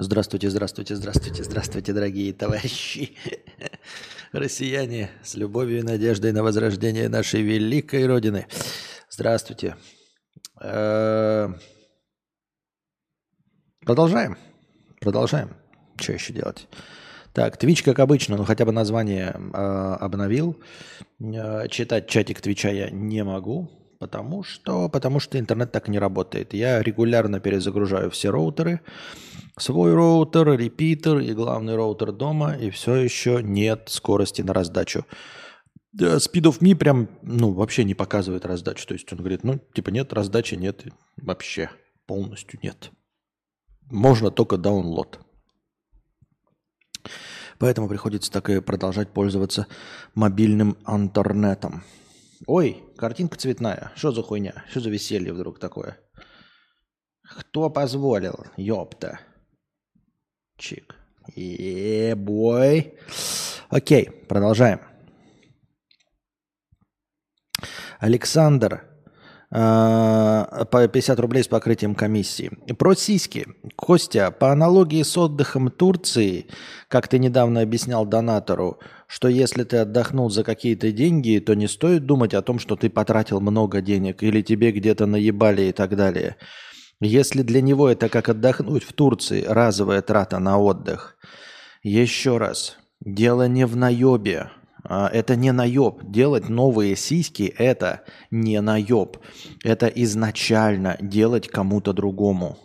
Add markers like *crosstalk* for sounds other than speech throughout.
Здравствуйте, здравствуйте, здравствуйте, здравствуйте, дорогие товарищи, *laughs* россияне, с любовью и надеждой на возрождение нашей великой Родины. Здравствуйте. Э, продолжаем. Продолжаем. Что еще делать? Так, Twitch, как обычно, ну хотя бы название э, обновил. Э, читать чатик Твича я не могу, потому что, потому что интернет так не работает. Я регулярно перезагружаю все роутеры. Свой роутер, репитер и главный роутер дома, и все еще нет скорости на раздачу. Speed of Me прям, ну, вообще не показывает раздачу. То есть он говорит, ну, типа нет раздачи, нет, вообще полностью нет. Можно только download. Поэтому приходится так и продолжать пользоваться мобильным интернетом. Ой, картинка цветная. Что за хуйня? Что за веселье вдруг такое? Кто позволил? Ёпта. Чик. Ебой. Окей, продолжаем. Александр а, по 50 рублей с покрытием комиссии. Про сиськи. Костя, по аналогии с отдыхом Турции, как ты недавно объяснял донатору, что если ты отдохнул за какие-то деньги, то не стоит думать о том, что ты потратил много денег или тебе где-то наебали и так далее. Если для него это как отдохнуть в Турции, разовая трата на отдых. Еще раз, дело не в наебе, а, это не наеб. Делать новые сиськи – это не наеб. Это изначально делать кому-то другому.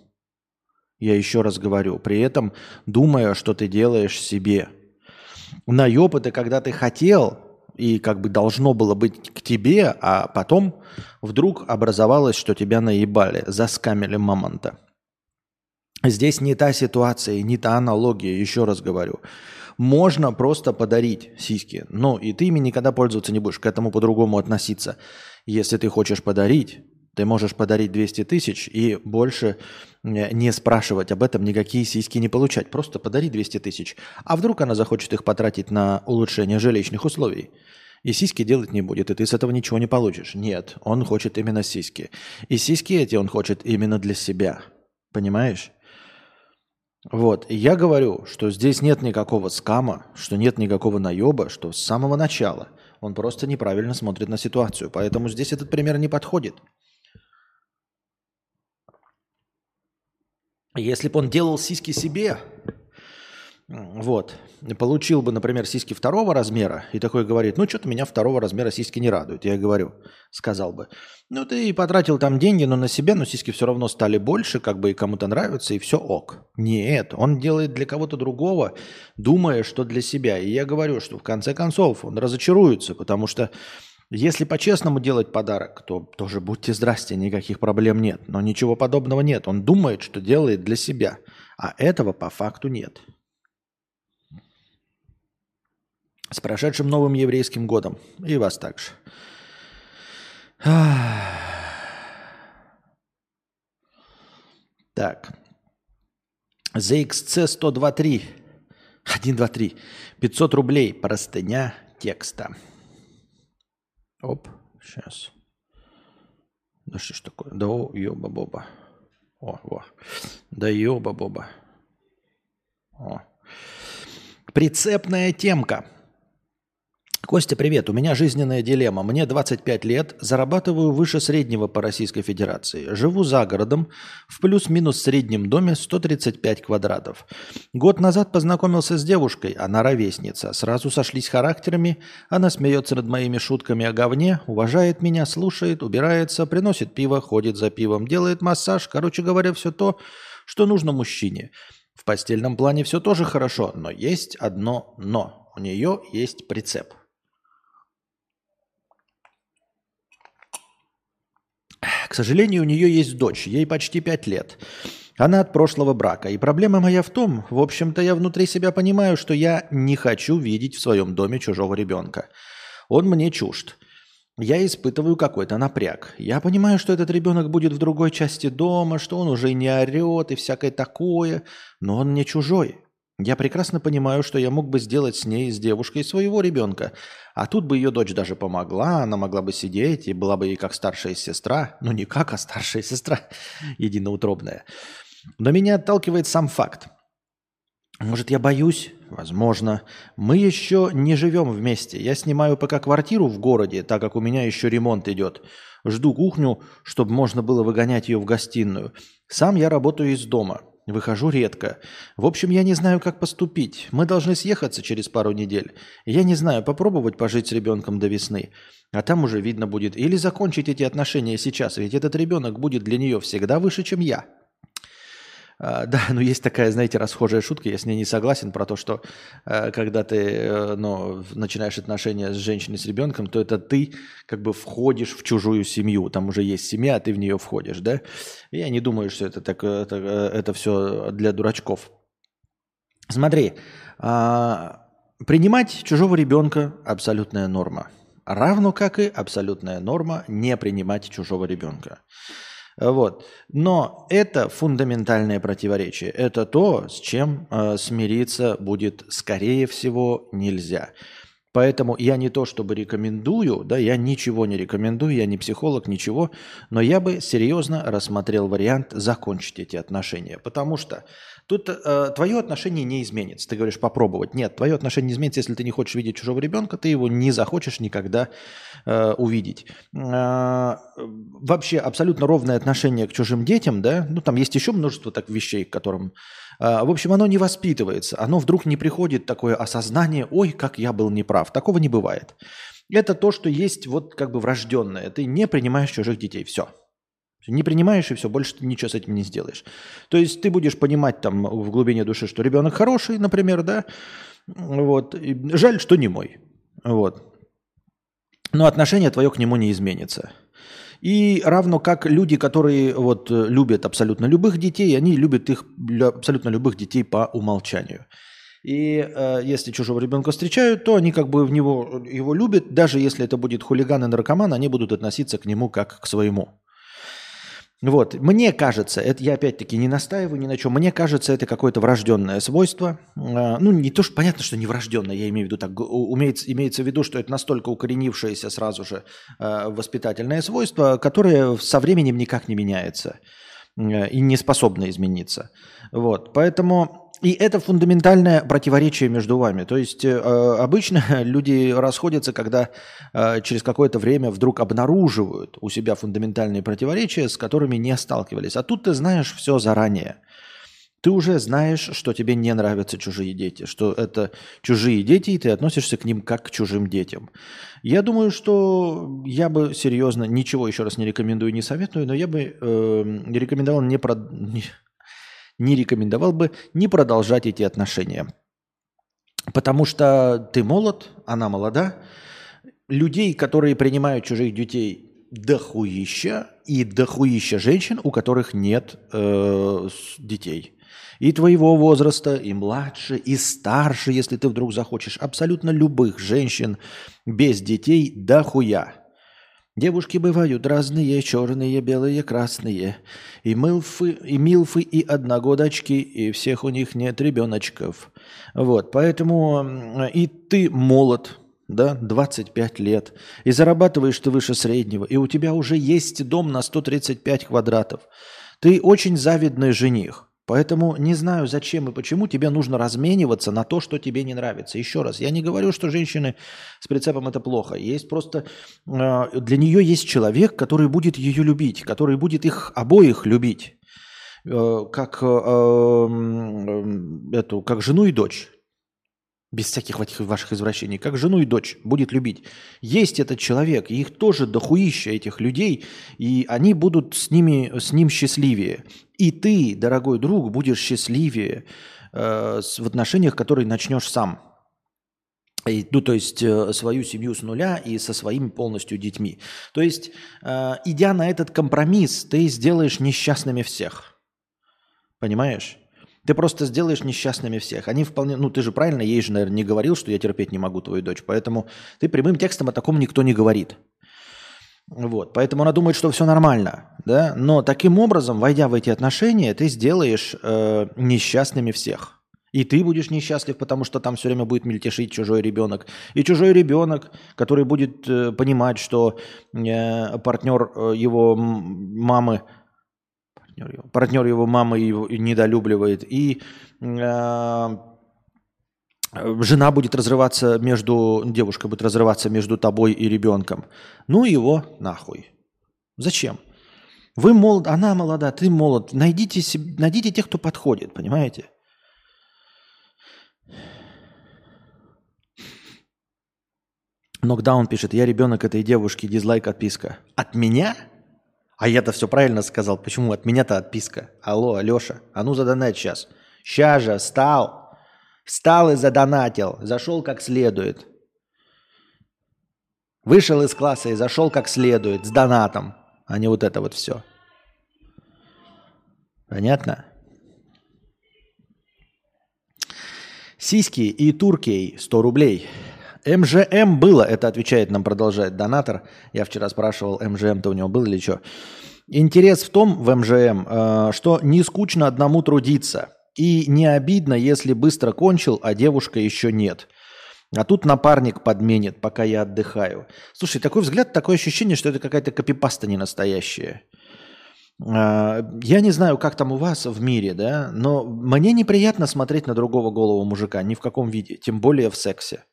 Я еще раз говорю, при этом думая, что ты делаешь себе. Наеб – это когда ты хотел, и как бы должно было быть к тебе, а потом вдруг образовалось, что тебя наебали, заскамили мамонта. Здесь не та ситуация, не та аналогия, еще раз говорю. Можно просто подарить сиськи. но и ты ими никогда пользоваться не будешь, к этому по-другому относиться. Если ты хочешь подарить, ты можешь подарить 200 тысяч и больше не спрашивать об этом, никакие сиськи не получать. Просто подари 200 тысяч. А вдруг она захочет их потратить на улучшение жилищных условий? И сиськи делать не будет, и ты с этого ничего не получишь. Нет, он хочет именно сиськи. И сиськи эти он хочет именно для себя. Понимаешь? Вот, и я говорю, что здесь нет никакого скама, что нет никакого наеба, что с самого начала он просто неправильно смотрит на ситуацию. Поэтому здесь этот пример не подходит. Если бы он делал сиськи себе, вот. Получил бы, например, сиськи второго размера и такой говорит, ну что-то меня второго размера сиськи не радуют. Я говорю, сказал бы, ну ты потратил там деньги, но на себя, но сиськи все равно стали больше, как бы и кому-то нравится, и все ок. Нет, он делает для кого-то другого, думая, что для себя. И я говорю, что в конце концов он разочаруется, потому что если по-честному делать подарок, то тоже будьте здрасте, никаких проблем нет. Но ничего подобного нет. Он думает, что делает для себя, а этого по факту нет. С прошедшим новым еврейским годом. И вас также. Так. ZXC 123. 123. 500 рублей. Простыня текста. Оп. Сейчас. Да что ж такое? Да ёба-боба. О, во. Да ёба-боба. О. Прицепная темка. Костя, привет. У меня жизненная дилемма. Мне 25 лет, зарабатываю выше среднего по Российской Федерации. Живу за городом, в плюс-минус среднем доме 135 квадратов. Год назад познакомился с девушкой, она ровесница. Сразу сошлись характерами, она смеется над моими шутками о говне, уважает меня, слушает, убирается, приносит пиво, ходит за пивом, делает массаж. Короче говоря, все то, что нужно мужчине. В постельном плане все тоже хорошо, но есть одно «но». У нее есть прицеп – К сожалению, у нее есть дочь, ей почти пять лет. Она от прошлого брака. И проблема моя в том, в общем-то, я внутри себя понимаю, что я не хочу видеть в своем доме чужого ребенка. Он мне чужд. Я испытываю какой-то напряг. Я понимаю, что этот ребенок будет в другой части дома, что он уже не орет и всякое такое, но он не чужой. Я прекрасно понимаю, что я мог бы сделать с ней, с девушкой, своего ребенка. А тут бы ее дочь даже помогла, она могла бы сидеть и была бы ей как старшая сестра. Ну, не как, а старшая сестра, *laughs* единоутробная. Но меня отталкивает сам факт. Может, я боюсь? Возможно. Мы еще не живем вместе. Я снимаю пока квартиру в городе, так как у меня еще ремонт идет. Жду кухню, чтобы можно было выгонять ее в гостиную. Сам я работаю из дома. Выхожу редко. В общем, я не знаю, как поступить. Мы должны съехаться через пару недель. Я не знаю, попробовать пожить с ребенком до весны. А там уже видно будет. Или закончить эти отношения сейчас, ведь этот ребенок будет для нее всегда выше, чем я. А, да, но есть такая, знаете, расхожая шутка, я с ней не согласен, про то, что э, когда ты э, ну, начинаешь отношения с женщиной, с ребенком, то это ты как бы входишь в чужую семью, там уже есть семья, а ты в нее входишь, да? я не думаю, что это, так, это, это все для дурачков. Смотри, а, принимать чужого ребенка – абсолютная норма. Равно как и абсолютная норма не принимать чужого ребенка. Вот. Но это фундаментальное противоречие. Это то, с чем э, смириться будет, скорее всего, нельзя. Поэтому я не то чтобы рекомендую, да, я ничего не рекомендую, я не психолог, ничего, но я бы серьезно рассмотрел вариант закончить эти отношения. Потому что Тут э, твое отношение не изменится. Ты говоришь попробовать. Нет, твое отношение не изменится, если ты не хочешь видеть чужого ребенка, ты его не захочешь никогда э, увидеть. Э, вообще абсолютно ровное отношение к чужим детям, да, ну там есть еще множество так вещей, к которым... Э, в общем, оно не воспитывается, оно вдруг не приходит такое осознание, ой, как я был неправ. Такого не бывает. Это то, что есть вот как бы врожденное. Ты не принимаешь чужих детей. Все. Не принимаешь и все, больше ты ничего с этим не сделаешь. То есть ты будешь понимать там в глубине души, что ребенок хороший, например, да, вот, и жаль, что не мой, вот. Но отношение твое к нему не изменится. И равно как люди, которые вот любят абсолютно любых детей, они любят их абсолютно любых детей по умолчанию. И э, если чужого ребенка встречают, то они как бы в него его любят, даже если это будет хулиган и наркоман, они будут относиться к нему как к своему. Вот, мне кажется, это я опять-таки не настаиваю ни на чем, мне кажется, это какое-то врожденное свойство. А, ну, не то, что понятно, что не врожденное, я имею в виду так, умеется, имеется в виду, что это настолько укоренившееся сразу же а, воспитательное свойство, которое со временем никак не меняется и не способно измениться. Вот, поэтому и это фундаментальное противоречие между вами. То есть э, обычно *laughs* люди расходятся, когда э, через какое-то время вдруг обнаруживают у себя фундаментальные противоречия, с которыми не сталкивались. А тут ты знаешь все заранее. Ты уже знаешь, что тебе не нравятся чужие дети, что это чужие дети, и ты относишься к ним как к чужим детям. Я думаю, что я бы серьезно, ничего еще раз не рекомендую, не советую, но я бы э, рекомендовал не, про, не, не рекомендовал бы не продолжать эти отношения. Потому что ты молод, она молода. Людей, которые принимают чужих детей, дохуища, и дохуища женщин, у которых нет э, детей. И твоего возраста, и младше, и старше, если ты вдруг захочешь. Абсолютно любых женщин без детей дохуя. Девушки бывают разные, черные, белые, красные. И милфы, и милфы, и одногодочки, и всех у них нет ребеночков. Вот, поэтому и ты молод, да, 25 лет, и зарабатываешь ты выше среднего, и у тебя уже есть дом на 135 квадратов. Ты очень завидный жених. Поэтому не знаю, зачем и почему тебе нужно размениваться на то, что тебе не нравится. Еще раз, я не говорю, что женщины с прицепом это плохо. Есть просто э, для нее есть человек, который будет ее любить, который будет их обоих любить, э, как э, э, эту, как жену и дочь без всяких ваших извращений, как жену и дочь будет любить. Есть этот человек, и их тоже дохуища этих людей, и они будут с, ними, с ним счастливее. И ты, дорогой друг, будешь счастливее э, в отношениях, которые начнешь сам. И, ну, то есть э, свою семью с нуля и со своими полностью детьми. То есть, э, идя на этот компромисс, ты сделаешь несчастными всех. Понимаешь? Ты просто сделаешь несчастными всех. Они вполне... Ну, ты же правильно, ей же, наверное, не говорил, что я терпеть не могу твою дочь. Поэтому ты прямым текстом о таком никто не говорит. Вот. Поэтому она думает, что все нормально. Да? Но таким образом, войдя в эти отношения, ты сделаешь э, несчастными всех. И ты будешь несчастлив, потому что там все время будет мельтешить чужой ребенок. И чужой ребенок, который будет э, понимать, что э, партнер э, его мамы партнер его. Мама его недолюбливает. И э, жена будет разрываться между, девушка будет разрываться между тобой и ребенком. Ну его нахуй. Зачем? Вы молод, она молода, ты молод. Найдите, себе, найдите тех, кто подходит, понимаете? Нокдаун пишет, я ребенок этой девушки, дизлайк, отписка. От меня? А я-то все правильно сказал. Почему от меня-то отписка? Алло, Алеша, а ну задонать сейчас. Сейчас же, встал. Встал и задонатил. Зашел как следует. Вышел из класса и зашел как следует, с донатом а не вот это вот все. Понятно? Сиськи и туркей 100 рублей. МЖМ было, это отвечает нам, продолжает донатор. Я вчера спрашивал, МЖМ-то у него был или что. Интерес в том, в МЖМ, э, что не скучно одному трудиться. И не обидно, если быстро кончил, а девушка еще нет. А тут напарник подменит, пока я отдыхаю. Слушай, такой взгляд, такое ощущение, что это какая-то копипаста не настоящая. А, я не знаю, как там у вас в мире, да, но мне неприятно смотреть на другого голого мужика, ни в каком виде, тем более в сексе.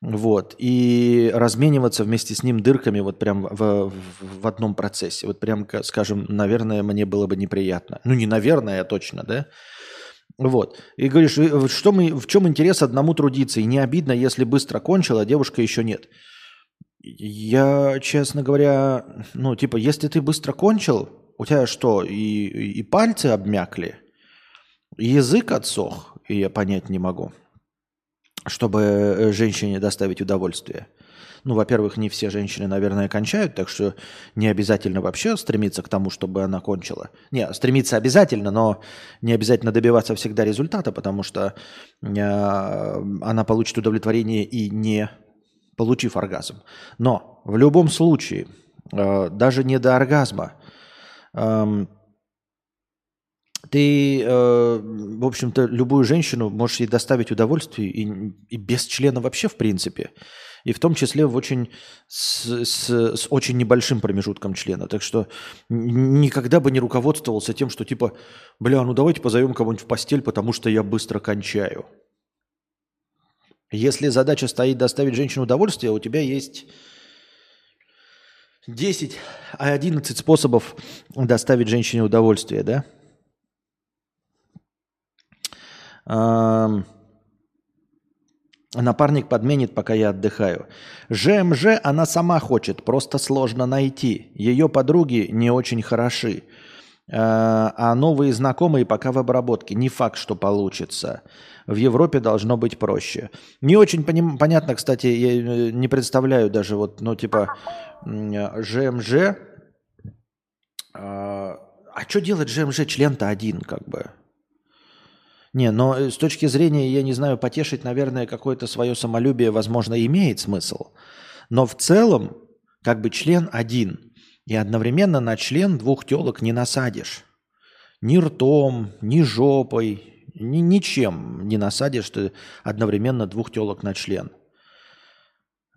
Вот. И размениваться вместе с ним дырками вот прям в, в, в одном процессе. Вот прям, скажем, наверное, мне было бы неприятно. Ну, не наверное, а точно, да? Вот. И говоришь, что мы, в чем интерес одному трудиться? И не обидно, если быстро кончил, а девушка еще нет. Я, честно говоря, ну, типа, если ты быстро кончил, у тебя что, и, и пальцы обмякли, язык отсох, и я понять не могу, чтобы э, женщине доставить удовольствие – ну, во-первых, не все женщины, наверное, кончают, так что не обязательно вообще стремиться к тому, чтобы она кончила. Не, стремиться обязательно, но не обязательно добиваться всегда результата, потому что э, она получит удовлетворение и не получив оргазм. Но в любом случае, э, даже не до оргазма, э, ты, э, в общем-то, любую женщину можешь ей доставить удовольствие и, и без члена вообще, в принципе и в том числе в очень, с, с, с очень небольшим промежутком члена. Так что никогда бы не руководствовался тем, что типа, бля, ну давайте позовем кого-нибудь в постель, потому что я быстро кончаю. Если задача стоит доставить женщину удовольствие, у тебя есть 10, 11 способов доставить женщине удовольствие, да? Напарник подменит, пока я отдыхаю. ЖМЖ она сама хочет, просто сложно найти. Ее подруги не очень хороши. А, а новые знакомые пока в обработке. Не факт, что получится. В Европе должно быть проще. Не очень поним- понятно, кстати, я э, не представляю даже вот, ну, типа, ЖМЖ. А, а что делать ЖМЖ? Член-то один, как бы. Не, но э, с точки зрения, я не знаю, потешить, наверное, какое-то свое самолюбие, возможно, имеет смысл. Но в целом, как бы член один. И одновременно на член двух телок не насадишь. Ни ртом, ни жопой, ни, ничем не насадишь ты одновременно двух телок на член.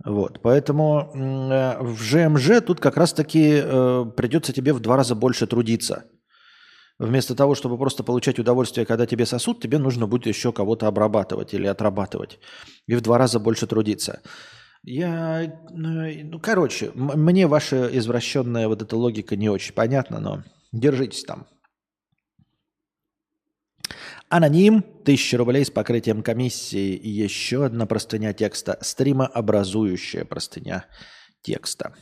Вот, поэтому э, в ЖМЖ тут как раз-таки э, придется тебе в два раза больше трудиться – Вместо того, чтобы просто получать удовольствие, когда тебе сосут, тебе нужно будет еще кого-то обрабатывать или отрабатывать. И в два раза больше трудиться. Я, ну, ну короче, мне ваша извращенная вот эта логика не очень понятна, но держитесь там. Аноним, 1000 рублей с покрытием комиссии и еще одна простыня текста, стримообразующая простыня текста.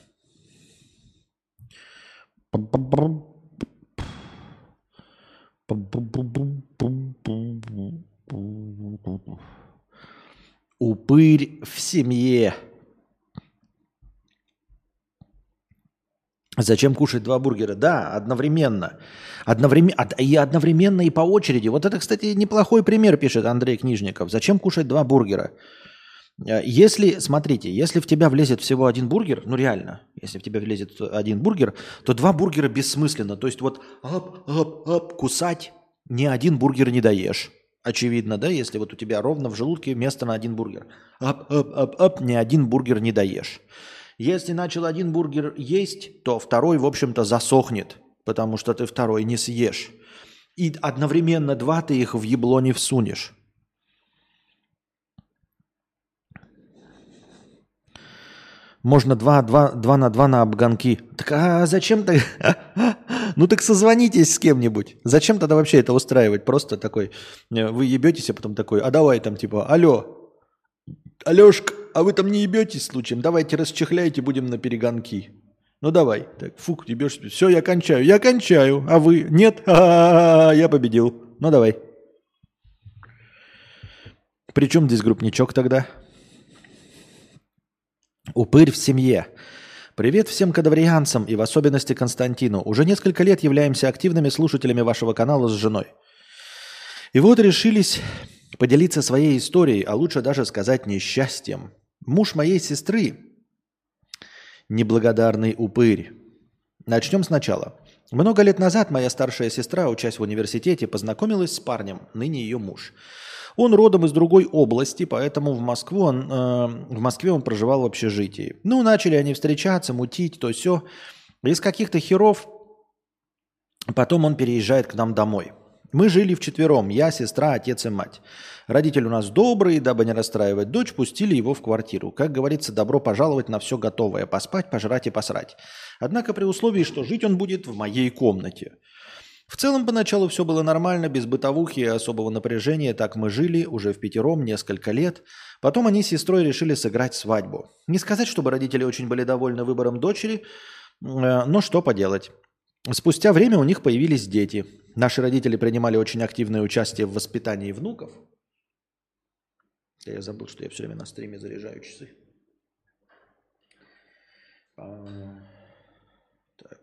Упырь в семье. Зачем кушать два бургера? Да, одновременно. Одновременно, и одновременно и по очереди. Вот это, кстати, неплохой пример, пишет Андрей Книжников. Зачем кушать два бургера? Э, если, смотрите, если в тебя влезет всего один бургер, ну реально, если в тебя влезет один бургер, то два бургера бессмысленно. То есть вот ап, ап, ап, кусать ни один бургер не доешь. Очевидно, да, если вот у тебя ровно в желудке место на один бургер. Ап, ап, ап, ап, ни один бургер не доешь. Если начал один бургер есть, то второй, в общем-то, засохнет, потому что ты второй не съешь. И одновременно два ты их в ебло не всунешь. Можно два, два, два на два на обгонки. Так а зачем ты? *laughs* ну так созвонитесь с кем-нибудь. Зачем тогда вообще это устраивать? Просто такой, э, вы ебетесь, а потом такой, а давай там типа, алло, Алешка, а вы там не ебетесь случаем? Давайте расчехляйте, будем на перегонки. Ну давай. Так, фук, ебешь. Все, я кончаю. Я кончаю. А вы? Нет? *laughs* А-а-а, я победил. Ну давай. Причем здесь группничок тогда? Упырь в семье. Привет всем кадаврианцам и в особенности Константину. Уже несколько лет являемся активными слушателями вашего канала с женой. И вот решились поделиться своей историей, а лучше даже сказать несчастьем. Муж моей сестры неблагодарный упырь. Начнем сначала. Много лет назад моя старшая сестра, учась в университете, познакомилась с парнем, ныне ее муж. Он родом из другой области, поэтому в, Москву он, э, в Москве он проживал в общежитии. Ну, начали они встречаться, мутить, то все. Из каких-то херов потом он переезжает к нам домой. Мы жили вчетвером, я, сестра, отец и мать. Родители у нас добрые, дабы не расстраивать дочь, пустили его в квартиру. Как говорится, добро пожаловать на все готовое. Поспать, пожрать и посрать. Однако при условии, что жить он будет в моей комнате. В целом, поначалу все было нормально, без бытовухи и особого напряжения. Так мы жили уже в пятером несколько лет. Потом они с сестрой решили сыграть свадьбу. Не сказать, чтобы родители очень были довольны выбором дочери, э, но что поделать. Спустя время у них появились дети. Наши родители принимали очень активное участие в воспитании внуков. Я забыл, что я все время на стриме заряжаю часы. А, так.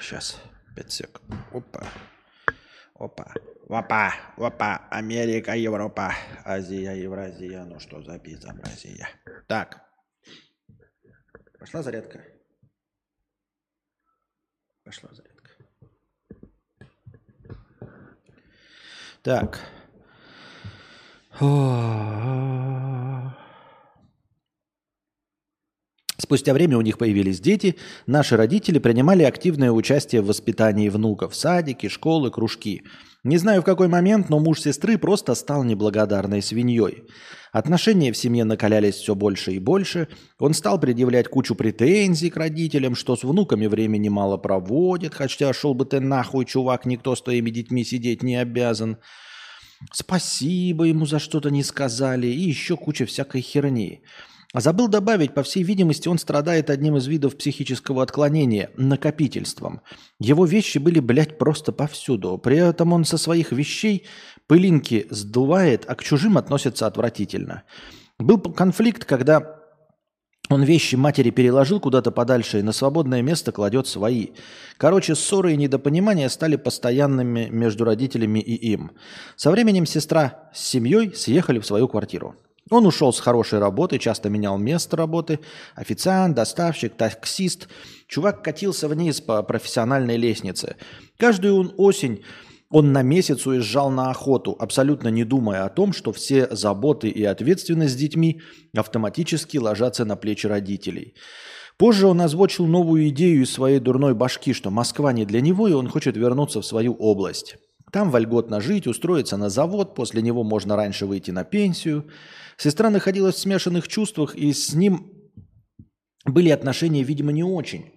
Сейчас, 5 сек. Опа. Опа. Опа. Опа. Америка, Европа, Азия, Евразия. Ну что за безобразие? Так. Пошла зарядка. Пошла зарядка. Так. Спустя время у них появились дети. Наши родители принимали активное участие в воспитании внуков. Садики, школы, кружки. Не знаю в какой момент, но муж сестры просто стал неблагодарной свиньей. Отношения в семье накалялись все больше и больше. Он стал предъявлять кучу претензий к родителям, что с внуками времени мало проводит, хотя шел бы ты нахуй, чувак, никто с твоими детьми сидеть не обязан. Спасибо ему за что-то не сказали и еще куча всякой херни. А забыл добавить, по всей видимости, он страдает одним из видов психического отклонения – накопительством. Его вещи были, блядь, просто повсюду. При этом он со своих вещей пылинки сдувает, а к чужим относится отвратительно. Был конфликт, когда он вещи матери переложил куда-то подальше и на свободное место кладет свои. Короче, ссоры и недопонимания стали постоянными между родителями и им. Со временем сестра с семьей съехали в свою квартиру. Он ушел с хорошей работы, часто менял место работы. Официант, доставщик, таксист. Чувак катился вниз по профессиональной лестнице. Каждую осень он на месяц уезжал на охоту, абсолютно не думая о том, что все заботы и ответственность с детьми автоматически ложатся на плечи родителей. Позже он озвучил новую идею из своей дурной башки, что Москва не для него, и он хочет вернуться в свою область. Там вольготно жить, устроиться на завод, после него можно раньше выйти на пенсию. Сестра находилась в смешанных чувствах, и с ним были отношения, видимо, не очень.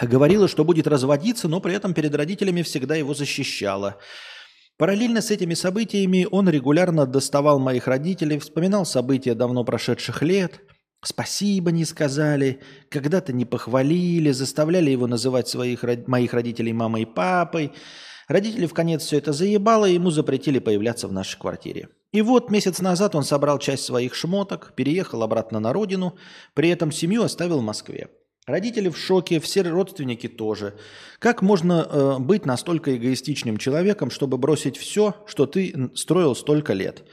Говорила, что будет разводиться, но при этом перед родителями всегда его защищала. Параллельно с этими событиями он регулярно доставал моих родителей, вспоминал события давно прошедших лет. Спасибо не сказали, когда-то не похвалили, заставляли его называть своих, моих родителей мамой и папой. Родители в конец все это заебало, и ему запретили появляться в нашей квартире. И вот месяц назад он собрал часть своих шмоток, переехал обратно на родину, при этом семью оставил в Москве. Родители в шоке, все родственники тоже. Как можно э, быть настолько эгоистичным человеком, чтобы бросить все, что ты строил столько лет?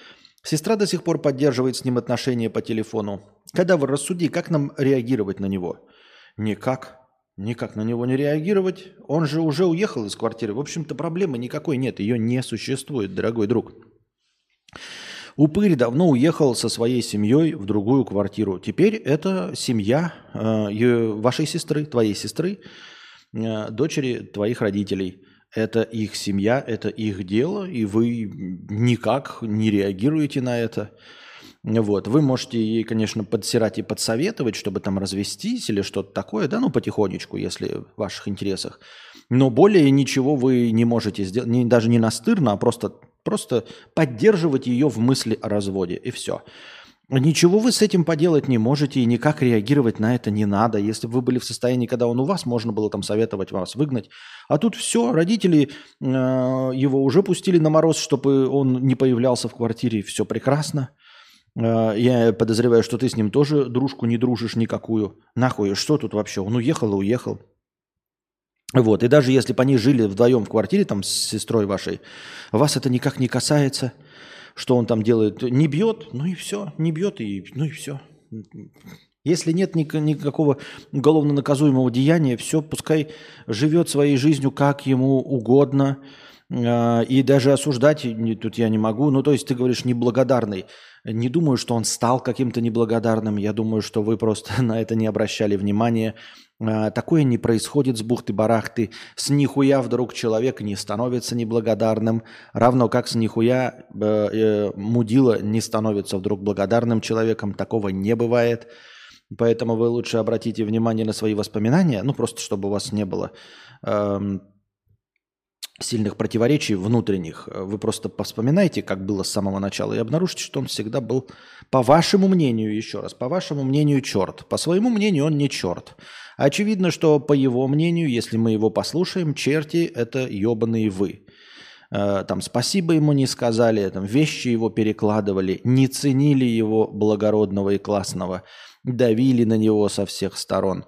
Сестра до сих пор поддерживает с ним отношения по телефону. Когда вы рассуди, как нам реагировать на него? Никак. никак на него не реагировать. Он же уже уехал из квартиры. В общем-то, проблемы никакой нет. Ее не существует, дорогой друг. Упырь давно уехал со своей семьей в другую квартиру. Теперь это семья э, вашей сестры, твоей сестры, э, дочери твоих родителей. Это их семья, это их дело, и вы никак не реагируете на это. Вот. Вы можете ей, конечно, подсирать и подсоветовать, чтобы там развестись или что-то такое, да, ну, потихонечку, если в ваших интересах. Но более ничего вы не можете сделать, не, даже не настырно, а просто, просто поддерживать ее в мысли о разводе, и все. Ничего вы с этим поделать не можете и никак реагировать на это не надо. Если бы вы были в состоянии, когда он у вас, можно было там советовать вас выгнать. А тут все, родители э, его уже пустили на мороз, чтобы он не появлялся в квартире, все прекрасно. Э, я подозреваю, что ты с ним тоже дружку не дружишь никакую. Нахуй, что тут вообще? Он уехал и уехал. Вот, и даже если бы они жили вдвоем в квартире там с сестрой вашей, вас это никак не касается, что он там делает. Не бьет, ну и все, не бьет, и, ну и все. Если нет никакого уголовно наказуемого деяния, все, пускай живет своей жизнью как ему угодно, э, и даже осуждать тут я не могу. Ну, то есть ты говоришь неблагодарный. Не думаю, что он стал каким-то неблагодарным. Я думаю, что вы просто *laughs* на это не обращали внимания. А, такое не происходит с бухты-барахты. С нихуя вдруг человек не становится неблагодарным. Равно как с нихуя э, э, мудила не становится вдруг благодарным человеком. Такого не бывает. Поэтому вы лучше обратите внимание на свои воспоминания. Ну, просто чтобы у вас не было... Э, сильных противоречий внутренних. Вы просто вспоминайте, как было с самого начала, и обнаружите, что он всегда был, по вашему мнению, еще раз, по вашему мнению, черт. По своему мнению, он не черт. Очевидно, что по его мнению, если мы его послушаем, черти – это ебаные вы. Э, там спасибо ему не сказали, там вещи его перекладывали, не ценили его благородного и классного, давили на него со всех сторон.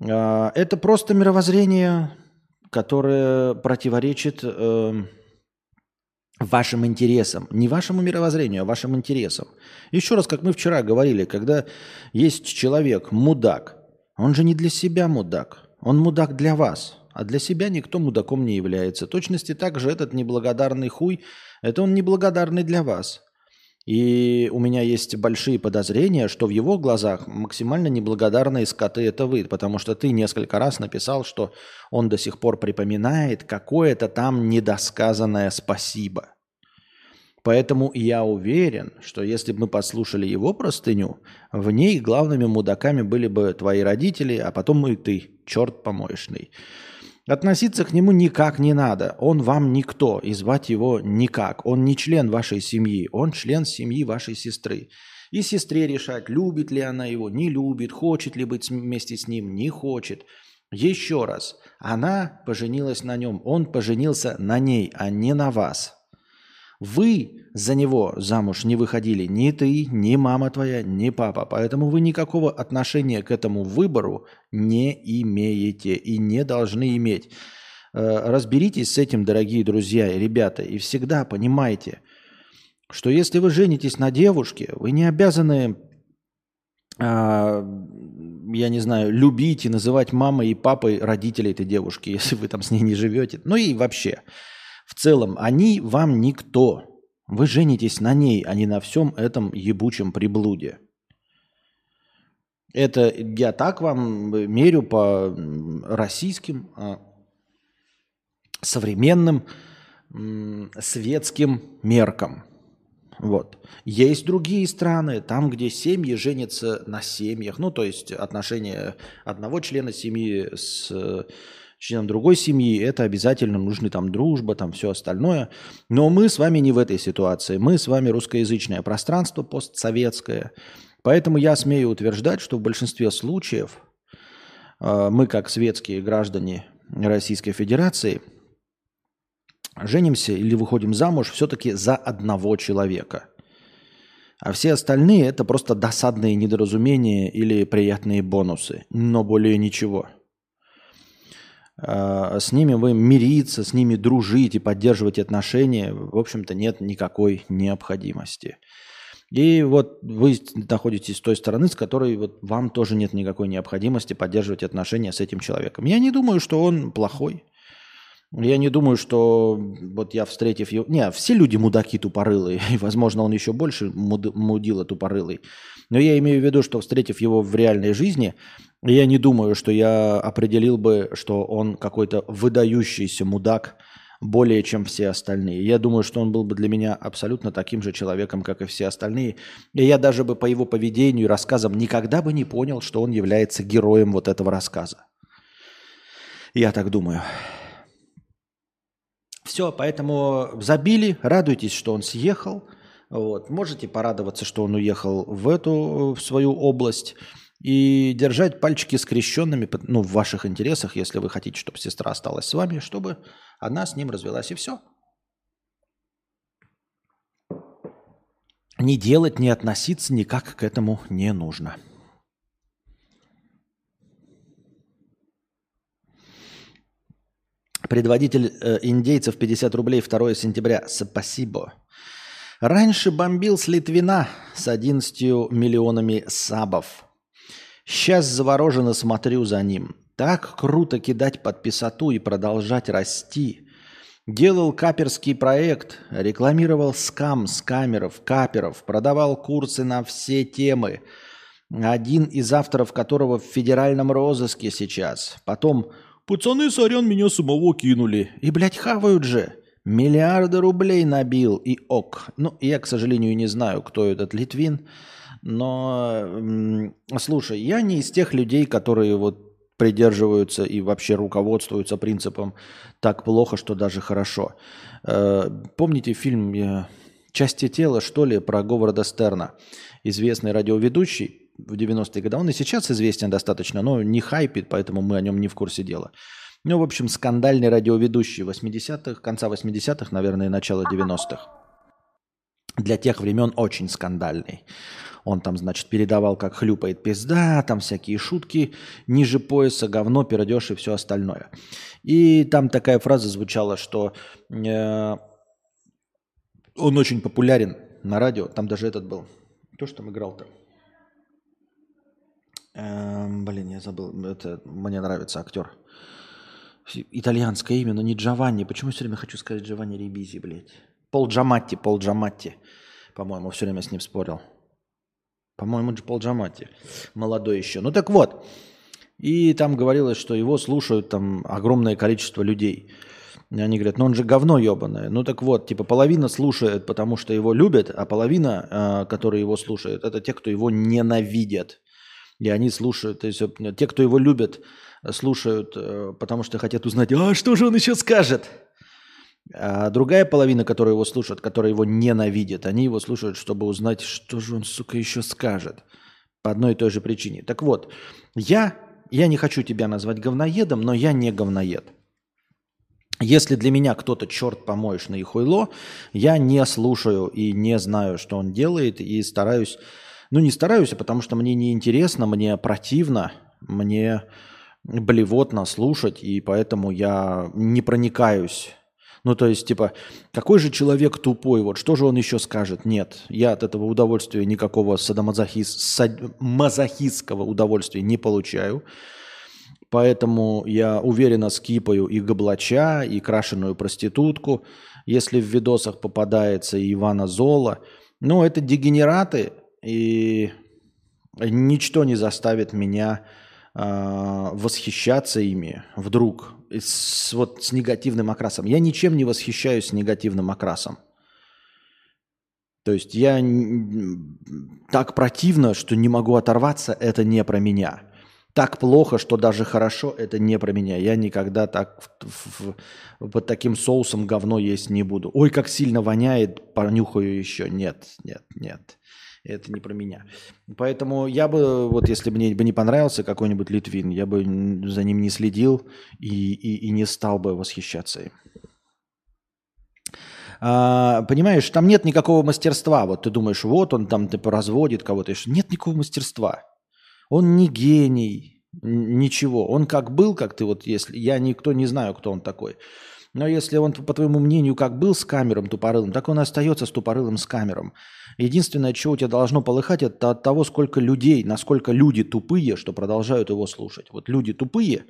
Э, это просто мировоззрение которое противоречит э, вашим интересам. Не вашему мировоззрению, а вашим интересам. Еще раз, как мы вчера говорили, когда есть человек, мудак, он же не для себя мудак, он мудак для вас. А для себя никто мудаком не является. Точности так же этот неблагодарный хуй, это он неблагодарный для вас. И у меня есть большие подозрения, что в его глазах максимально неблагодарные скоты это вы, потому что ты несколько раз написал, что он до сих пор припоминает какое-то там недосказанное спасибо. Поэтому я уверен, что если бы мы послушали его простыню, в ней главными мудаками были бы твои родители, а потом и ты, черт помоечный. Относиться к нему никак не надо. Он вам никто, и звать его никак. Он не член вашей семьи, он член семьи вашей сестры. И сестре решать, любит ли она его, не любит, хочет ли быть вместе с ним, не хочет. Еще раз, она поженилась на нем, он поженился на ней, а не на вас. Вы за него замуж не выходили ни ты, ни мама твоя, ни папа. Поэтому вы никакого отношения к этому выбору не имеете и не должны иметь. Э, разберитесь с этим, дорогие друзья и ребята, и всегда понимайте, что если вы женитесь на девушке, вы не обязаны, а, я не знаю, любить и называть мамой и папой родителей этой девушки, *laughs* если вы там с ней не живете. Ну и вообще. В целом, они вам никто. Вы женитесь на ней, а не на всем этом ебучем приблуде. Это я так вам мерю по российским, а, современным, светским меркам. Вот. Есть другие страны, там, где семьи женятся на семьях, ну, то есть отношения одного члена семьи с членом другой семьи, это обязательно нужны там дружба, там все остальное. Но мы с вами не в этой ситуации. Мы с вами русскоязычное пространство постсоветское. Поэтому я смею утверждать, что в большинстве случаев э, мы, как светские граждане Российской Федерации, женимся или выходим замуж все-таки за одного человека. А все остальные это просто досадные недоразумения или приятные бонусы, но более ничего – с ними вы мириться, с ними дружить и поддерживать отношения, в общем-то, нет никакой необходимости. И вот вы находитесь с той стороны, с которой вот вам тоже нет никакой необходимости поддерживать отношения с этим человеком. Я не думаю, что он плохой. Я не думаю, что вот я встретив его... Не, все люди мудаки тупорылые, *laughs* и, возможно, он еще больше муд... мудила тупорылый. Но я имею в виду, что встретив его в реальной жизни, я не думаю, что я определил бы, что он какой-то выдающийся мудак более, чем все остальные. Я думаю, что он был бы для меня абсолютно таким же человеком, как и все остальные. И я даже бы по его поведению и рассказам никогда бы не понял, что он является героем вот этого рассказа. Я так думаю. Все, поэтому забили, радуйтесь, что он съехал. Вот. Можете порадоваться, что он уехал в эту в свою область и держать пальчики скрещенными, ну, в ваших интересах, если вы хотите, чтобы сестра осталась с вами, чтобы она с ним развелась, и все. Не делать, не относиться никак к этому не нужно. Предводитель э, индейцев 50 рублей 2 сентября. Спасибо. Раньше бомбил с Литвина с 11 миллионами сабов. Сейчас завороженно смотрю за ним. Так круто кидать под писоту и продолжать расти. Делал каперский проект, рекламировал скам с камеров, каперов, продавал курсы на все темы. Один из авторов которого в федеральном розыске сейчас. Потом Пацаны, сорян, меня самого кинули. И, блядь, хавают же. Миллиарды рублей набил и ок. Ну, я, к сожалению, не знаю, кто этот Литвин. Но, слушай, я не из тех людей, которые вот придерживаются и вообще руководствуются принципом «так плохо, что даже хорошо». Э, помните фильм э, «Части тела», что ли, про Говарда Стерна? Известный радиоведущий, в 90-е годы. Он и сейчас известен достаточно, но не хайпит, поэтому мы о нем не в курсе дела. Ну, в общем, скандальный радиоведущий 80-х, конца 80-х, наверное, начало 90-х. Для тех времен очень скандальный. Он там, значит, передавал, как хлюпает пизда, там всякие шутки ниже пояса, говно, пердеж и все остальное. И там такая фраза звучала, что э, он очень популярен на радио. Там даже этот был. Кто что там играл-то? Эм, блин, я забыл. Это мне нравится актер. Итальянское имя, но не Джованни. Почему все время хочу сказать Джованни Рибизи, блядь? Пол Джаматти, Пол Джаматти. По-моему, все время с ним спорил. По-моему, Пол Джаматти. Молодой еще. Ну так вот. И там говорилось, что его слушают там огромное количество людей. И они говорят, ну он же говно ебаное. Ну так вот, типа половина слушает, потому что его любят, а половина, э, которые его слушают, это те, кто его ненавидят. И они слушают, то есть э, те, кто его любят, слушают, э, потому что хотят узнать, а что же он еще скажет? А другая половина, которая его слушает, которая его ненавидит, они его слушают, чтобы узнать, что же он, сука, еще скажет. По одной и той же причине. Так вот, я, я не хочу тебя назвать говноедом, но я не говноед. Если для меня кто-то черт помоешь на хуйло, я не слушаю и не знаю, что он делает, и стараюсь ну, не стараюсь, а потому что мне неинтересно, мне противно, мне блевотно слушать, и поэтому я не проникаюсь. Ну, то есть, типа, какой же человек тупой, вот что же он еще скажет? Нет, я от этого удовольствия никакого садомазохиз... садомазохистского удовольствия не получаю. Поэтому я уверенно скипаю и Габлача, и крашеную проститутку, если в видосах попадается и Ивана Зола. Ну, это дегенераты, и ничто не заставит меня э, восхищаться ими вдруг с, вот с негативным окрасом. Я ничем не восхищаюсь с негативным окрасом. То есть я так противно, что не могу оторваться, это не про меня. Так плохо, что даже хорошо, это не про меня. Я никогда так в, в, под таким соусом говно есть не буду. Ой, как сильно воняет, понюхаю еще. Нет, нет, нет. Это не про меня. Поэтому я бы, вот если мне бы не понравился какой-нибудь Литвин, я бы за ним не следил и, и, и не стал бы восхищаться им. А, понимаешь, там нет никакого мастерства. Вот ты думаешь, вот он там типа разводит кого-то. Нет никакого мастерства. Он не гений, ничего. Он как был, как ты вот, если я никто не знаю, кто он такой. Но если он, по твоему мнению, как был с камером тупорылым, так он и остается с тупорылым с камером. Единственное, что у тебя должно полыхать, это от того, сколько людей, насколько люди тупые, что продолжают его слушать. Вот люди тупые,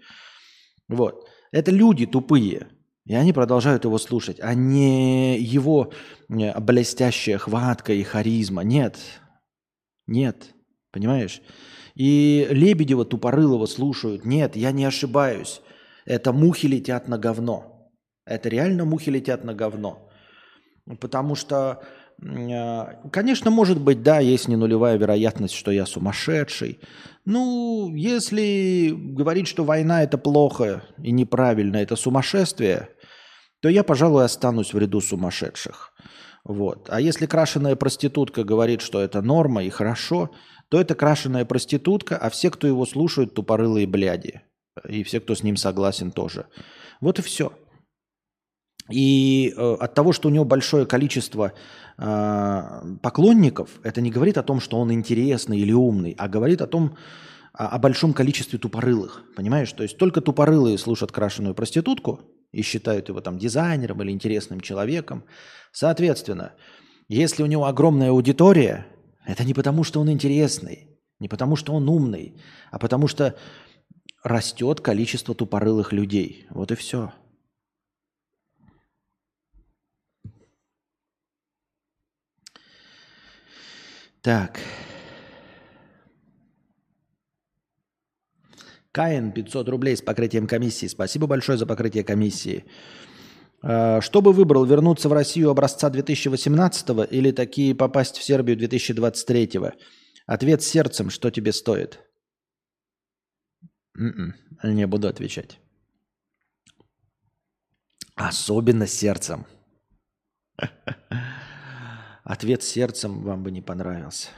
вот, это люди тупые, и они продолжают его слушать, а не его э, блестящая хватка и харизма. Нет, нет, понимаешь? И Лебедева Тупорылова слушают. Нет, я не ошибаюсь. Это мухи летят на говно. Это реально мухи летят на говно. Потому что, э, конечно, может быть, да, есть не нулевая вероятность, что я сумасшедший. Ну, если говорить, что война это плохо и неправильно, это сумасшествие, то я, пожалуй, останусь в ряду сумасшедших. Вот. А если крашеная проститутка говорит, что это норма и хорошо, то это крашеная проститутка, а все, кто его слушают, тупорылые бляди. И все, кто с ним согласен, тоже. Вот и все. И э, от того, что у него большое количество э, поклонников, это не говорит о том, что он интересный или умный, а говорит о том, о, о большом количестве тупорылых. Понимаешь? То есть только тупорылые слушают крашеную проститутку и считают его там дизайнером или интересным человеком. Соответственно, если у него огромная аудитория, это не потому, что он интересный, не потому, что он умный, а потому что растет количество тупорылых людей. Вот и все. Так. Каин 500 рублей с покрытием комиссии. Спасибо большое за покрытие комиссии. А, что бы выбрал, вернуться в Россию образца 2018 или такие попасть в Сербию 2023? Ответ сердцем, что тебе стоит? М-м, не буду отвечать. Особенно сердцем. *laughs* Ответ сердцем вам бы не понравился.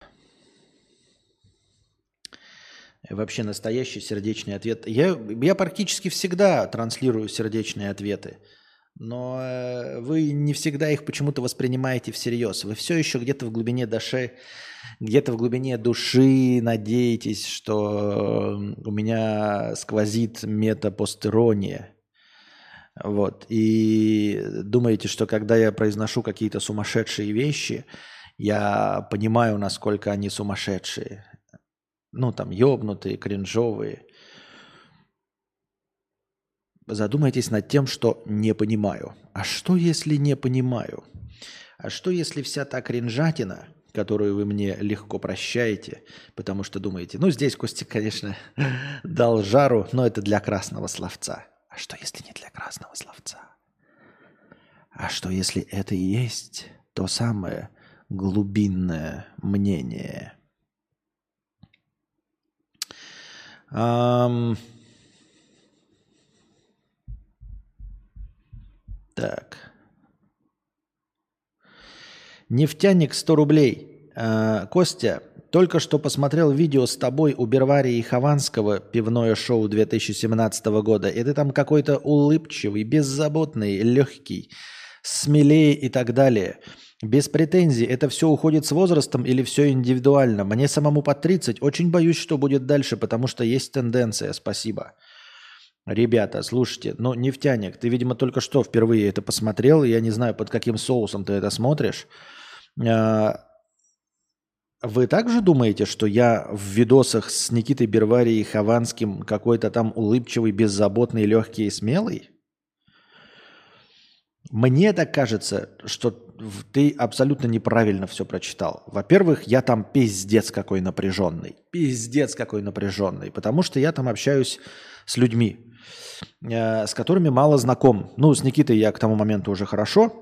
Вообще настоящий сердечный ответ. Я, я практически всегда транслирую сердечные ответы но э, вы не всегда их почему-то воспринимаете всерьез. Вы все еще где-то в глубине души, где-то в глубине души надеетесь, что у меня сквозит метапостерония. Вот. И думаете, что когда я произношу какие-то сумасшедшие вещи, я понимаю, насколько они сумасшедшие. Ну, там, ёбнутые, кринжовые – задумайтесь над тем, что не понимаю. А что, если не понимаю? А что, если вся та кринжатина, которую вы мне легко прощаете, потому что думаете, ну, здесь Костик, конечно, *laughs* дал жару, но это для красного словца. А что, если не для красного словца? А что, если это и есть то самое глубинное мнение? Um... Так. Нефтяник 100 рублей. Э, Костя, только что посмотрел видео с тобой у Берварии Хованского «Пивное шоу 2017 года», и ты там какой-то улыбчивый, беззаботный, легкий, смелее и так далее. Без претензий, это все уходит с возрастом или все индивидуально? Мне самому по 30, очень боюсь, что будет дальше, потому что есть тенденция. Спасибо. Ребята, слушайте, ну, нефтяник, ты, видимо, только что впервые это посмотрел. Я не знаю, под каким соусом ты это смотришь. А, вы также думаете, что я в видосах с Никитой Берварией Хованским какой-то там улыбчивый, беззаботный, легкий и смелый? Мне так кажется, что ты абсолютно неправильно все прочитал. Во-первых, я там пиздец какой напряженный. Пиздец какой напряженный. Потому что я там общаюсь с людьми. Э, с которыми мало знаком. Ну, с Никитой я к тому моменту уже хорошо.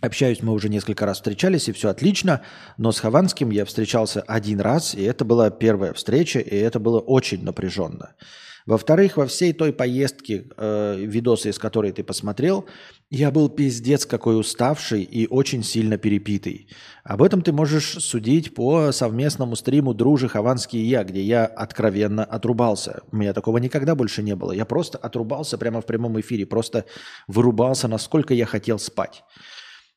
Общаюсь, мы уже несколько раз встречались, и все отлично. Но с Хованским я встречался один раз, и это была первая встреча, и это было очень напряженно. Во-вторых, во всей той поездке, э, видосы из которой ты посмотрел, я был пиздец какой уставший и очень сильно перепитый. Об этом ты можешь судить по совместному стриму «Дружи Хованский и я», где я откровенно отрубался. У меня такого никогда больше не было. Я просто отрубался прямо в прямом эфире, просто вырубался, насколько я хотел спать.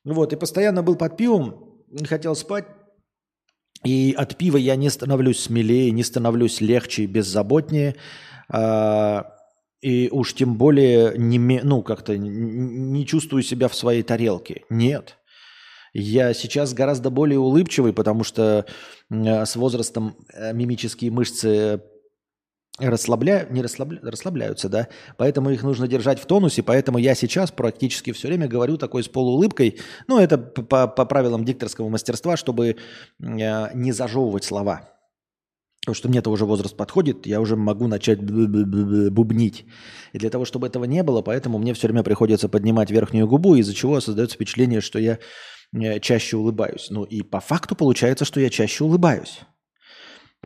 Вот, и постоянно был под пивом, хотел спать, и от пива я не становлюсь смелее, не становлюсь легче и беззаботнее. А, И уж тем более не, ну, как-то не чувствую себя в своей тарелке. Нет. Я сейчас гораздо более улыбчивый, потому что с возрастом э, мимические мышцы расслабля... не расслабля... расслабляются, да, поэтому их нужно держать в тонусе, поэтому я сейчас практически все время говорю такой с полуулыбкой, ну, это по, по правилам дикторского мастерства, чтобы э, не зажевывать слова. Потому что мне-то уже возраст подходит, я уже могу начать бубнить. И для того, чтобы этого не было, поэтому мне все время приходится поднимать верхнюю губу, из-за чего создается впечатление, что я э, чаще улыбаюсь. Ну и по факту получается, что я чаще улыбаюсь.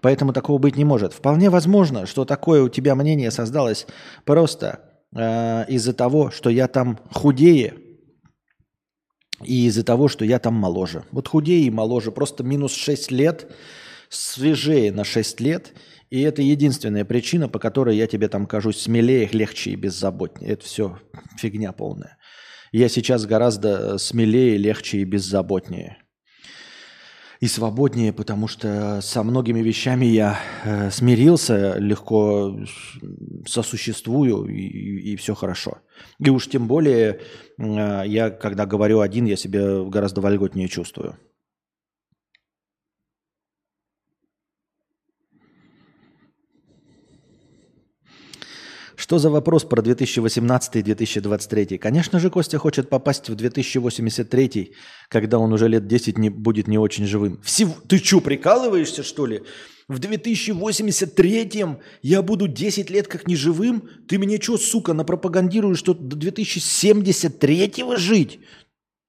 Поэтому такого быть не может. Вполне возможно, что такое у тебя мнение создалось просто э, из-за того, что я там худее, и из-за того, что я там моложе. Вот худее и моложе, просто минус 6 лет, свежее на 6 лет, и это единственная причина, по которой я тебе там кажусь смелее, легче и беззаботнее. Это все фигня полная. Я сейчас гораздо смелее, легче и беззаботнее и свободнее, потому что со многими вещами я э, смирился, легко сосуществую и, и, и все хорошо. И уж тем более э, я, когда говорю один, я себя гораздо вольготнее чувствую. Что за вопрос про 2018 и 2023? Конечно же, Костя хочет попасть в 2083, когда он уже лет 10 не, будет не очень живым. Всего... Ты что, прикалываешься, что ли? В 2083 я буду 10 лет как неживым? Ты мне что, сука, напропагандируешь, что до 2073 жить?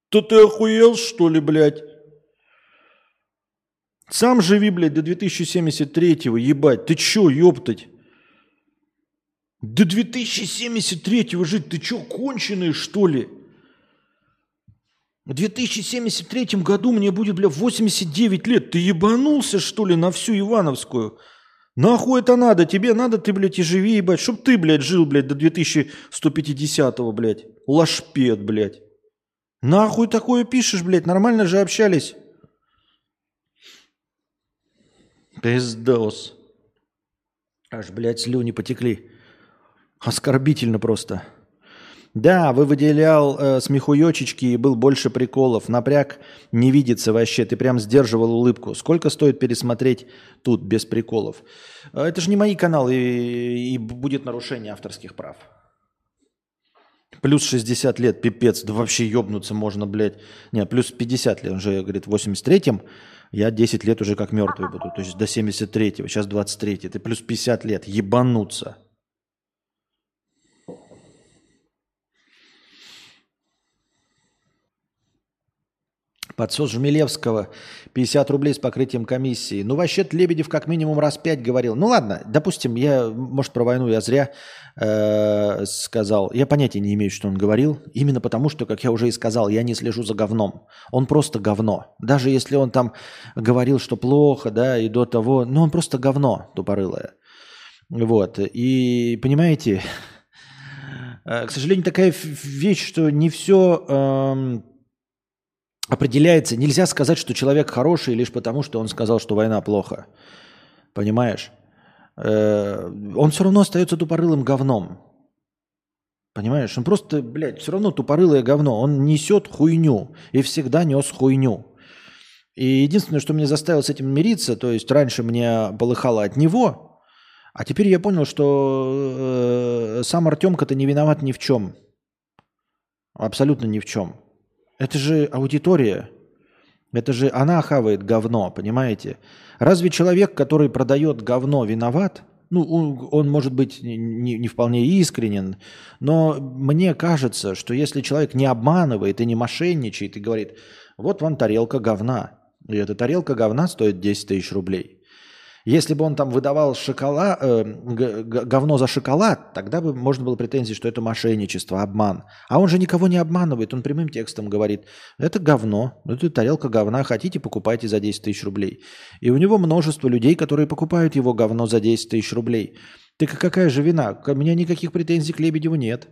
То ты охуел, что ли, блядь? Сам живи, блядь, до 2073-го, ебать. Ты чё, ёптать? До 2073 жить, ты что, конченый, что ли? В 2073 году мне будет, бля, 89 лет. Ты ебанулся, что ли, на всю Ивановскую? Нахуй это надо? Тебе надо, ты, блядь, и живи, ебать. Чтоб ты, блядь, жил, блядь, до 2150-го, блядь. Лашпед, блядь. Нахуй такое пишешь, блядь? Нормально же общались. Пиздос. Аж, блядь, слюни потекли. Оскорбительно просто. Да, вы выделял э, смехуёчечки и был больше приколов. Напряг не видится вообще. Ты прям сдерживал улыбку. Сколько стоит пересмотреть тут без приколов? Э, это же не мои каналы и, и будет нарушение авторских прав. Плюс 60 лет, пипец. Да вообще ёбнуться можно, блядь. Не, плюс 50 лет. Он же, говорит, в 83-м. Я 10 лет уже как мертвый буду. То есть до 73-го. Сейчас 23-й. Ты плюс 50 лет. Ебануться. Подсос Жмелевского 50 рублей с покрытием комиссии. Ну, вообще-то Лебедев как минимум раз пять говорил. Ну, ладно, допустим, я, может, про войну я зря э, сказал. Я понятия не имею, что он говорил. Именно потому, что, как я уже и сказал, я не слежу за говном. Он просто говно. Даже если он там говорил, что плохо, да, и до того, ну, он просто говно тупорылое. Вот. И, понимаете, *laughs* э, к сожалению, такая вещь, что не все... Э, определяется, нельзя сказать, что человек хороший лишь потому, что он сказал, что война плохо. Понимаешь? Э, он все равно остается тупорылым говном. Понимаешь? Он просто, блядь, все равно тупорылое говно. Он несет хуйню. И всегда нес хуйню. И единственное, что меня заставило с этим мириться, то есть раньше мне полыхало от него, а теперь я понял, что э, сам Артемка-то не виноват ни в чем. Абсолютно ни в чем. Это же аудитория. Это же она хавает говно, понимаете? Разве человек, который продает говно, виноват? Ну, он, может быть не, не вполне искренен, но мне кажется, что если человек не обманывает и не мошенничает и говорит, вот вам тарелка говна, и эта тарелка говна стоит 10 тысяч рублей – если бы он там выдавал шоколад, э, говно за шоколад, тогда бы можно было претензии, что это мошенничество, обман. А он же никого не обманывает, он прямым текстом говорит, это говно, это тарелка говна, хотите, покупайте за 10 тысяч рублей. И у него множество людей, которые покупают его говно за 10 тысяч рублей. Так какая же вина? У меня никаких претензий к Лебедеву нет.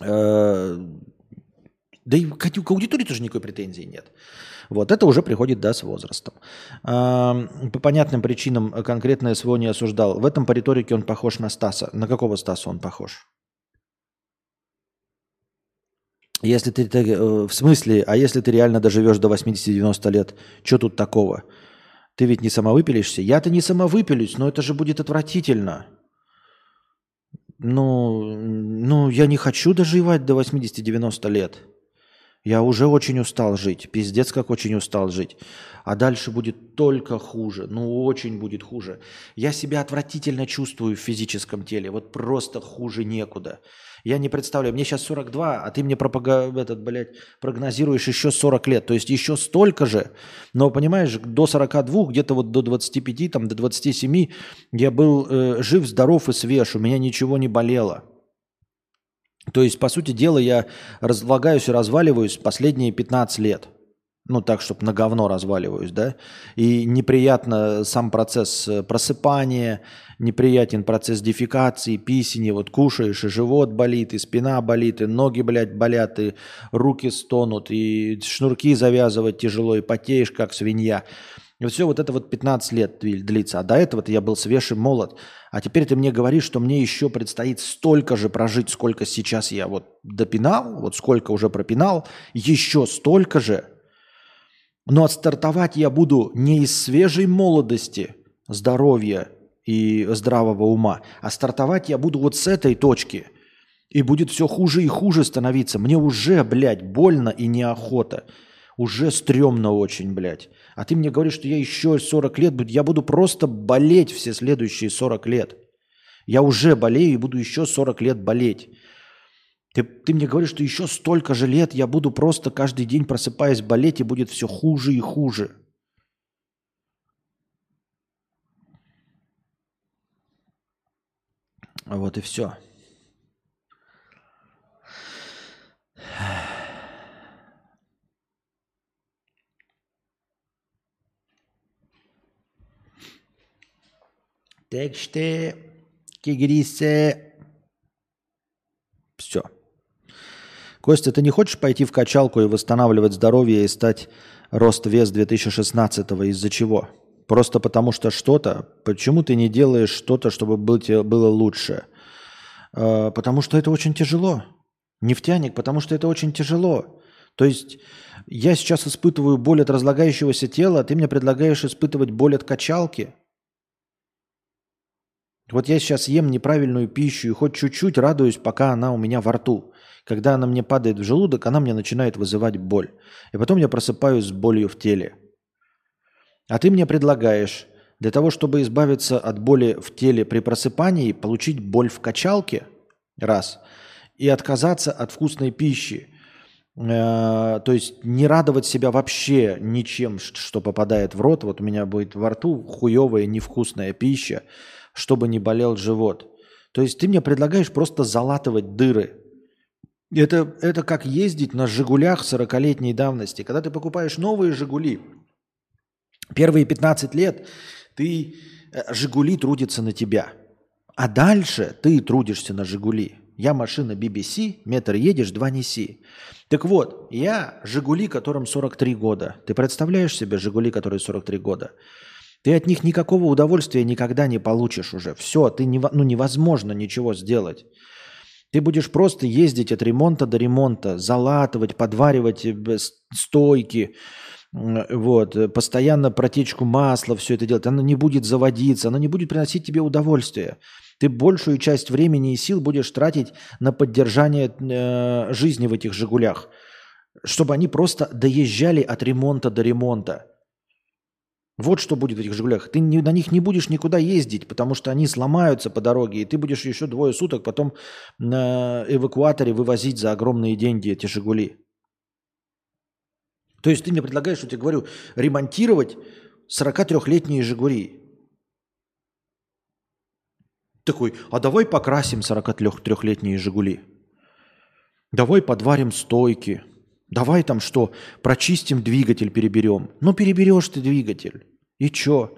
Э, Да и к аудитории тоже никакой претензии нет. Вот это уже приходит, да, с возрастом. По понятным причинам конкретное СВО не осуждал. В этом по риторике он похож на Стаса. На какого Стаса он похож? Если ты, ты э, в смысле, а если ты реально доживешь до 80-90 лет, что тут такого? Ты ведь не самовыпилишься? Я-то не самовыпилюсь, но это же будет отвратительно. Ну, ну, я не хочу доживать до 80-90 лет. Я уже очень устал жить. Пиздец, как очень устал жить. А дальше будет только хуже. Ну, очень будет хуже. Я себя отвратительно чувствую в физическом теле. Вот просто хуже некуда. Я не представляю. Мне сейчас 42, а ты мне пропага... этот, блядь, прогнозируешь еще 40 лет. То есть еще столько же. Но, понимаешь, до 42, где-то вот до 25, там, до 27 я был э, жив, здоров и свеж. У меня ничего не болело. То есть, по сути дела, я разлагаюсь и разваливаюсь последние 15 лет. Ну, так, чтобы на говно разваливаюсь, да. И неприятно сам процесс э, просыпания, неприятен процесс дефекации, писени. Вот кушаешь, и живот болит, и спина болит, и ноги, блядь, болят, и руки стонут, и шнурки завязывать тяжело, и потеешь, как свинья. И все вот это вот 15 лет длится. А до этого-то я был свеж и молод. А теперь ты мне говоришь, что мне еще предстоит столько же прожить, сколько сейчас я вот допинал, вот сколько уже пропинал, еще столько же. Но отстартовать я буду не из свежей молодости, здоровья и здравого ума, а стартовать я буду вот с этой точки. И будет все хуже и хуже становиться. Мне уже, блядь, больно и неохота. Уже стрёмно очень, блядь. А ты мне говоришь, что я еще 40 лет буду, я буду просто болеть все следующие 40 лет. Я уже болею и буду еще 40 лет болеть. Ты, ты мне говоришь, что еще столько же лет я буду просто каждый день просыпаясь болеть, и будет все хуже и хуже. Вот и все. Так что, кигрисе, все. Костя, ты не хочешь пойти в качалку и восстанавливать здоровье и стать рост вес 2016 из-за чего? Просто потому что что-то? Почему ты не делаешь что-то, чтобы быть, было лучше? Э, потому что это очень тяжело. Нефтяник, потому что это очень тяжело. То есть я сейчас испытываю боль от разлагающегося тела, а ты мне предлагаешь испытывать боль от качалки – вот я сейчас ем неправильную пищу и хоть чуть-чуть радуюсь, пока она у меня во рту. Когда она мне падает в желудок, она мне начинает вызывать боль. И потом я просыпаюсь с болью в теле. А ты мне предлагаешь для того, чтобы избавиться от боли в теле при просыпании, получить боль в качалке, раз, и отказаться от вкусной пищи, э, то есть не радовать себя вообще ничем, что попадает в рот. Вот у меня будет во рту хуевая невкусная пища, чтобы не болел живот. То есть ты мне предлагаешь просто залатывать дыры. Это, это как ездить на «Жигулях» 40-летней давности. Когда ты покупаешь новые «Жигули», первые 15 лет ты э, «Жигули» трудятся на тебя. А дальше ты трудишься на «Жигули». Я машина BBC, метр едешь, два неси. Так вот, я «Жигули», которым 43 года. Ты представляешь себе «Жигули», которые 43 года? Ты от них никакого удовольствия никогда не получишь уже. Все, ты не, ну, невозможно ничего сделать. Ты будешь просто ездить от ремонта до ремонта, залатывать, подваривать э, стойки, вот, постоянно протечку масла, все это делать. Оно не будет заводиться, оно не будет приносить тебе удовольствие. Ты большую часть времени и сил будешь тратить на поддержание э, жизни в этих «Жигулях», чтобы они просто доезжали от ремонта до ремонта. Вот что будет в этих «Жигулях». Ты не, на них не будешь никуда ездить, потому что они сломаются по дороге, и ты будешь еще двое суток потом на эвакуаторе вывозить за огромные деньги эти «Жигули». То есть ты мне предлагаешь, что тебе говорю, ремонтировать 43-летние «Жигули». Такой, а давай покрасим 43-летние «Жигули». Давай подварим стойки – Давай там что, прочистим двигатель, переберем. Ну, переберешь ты двигатель. И чё?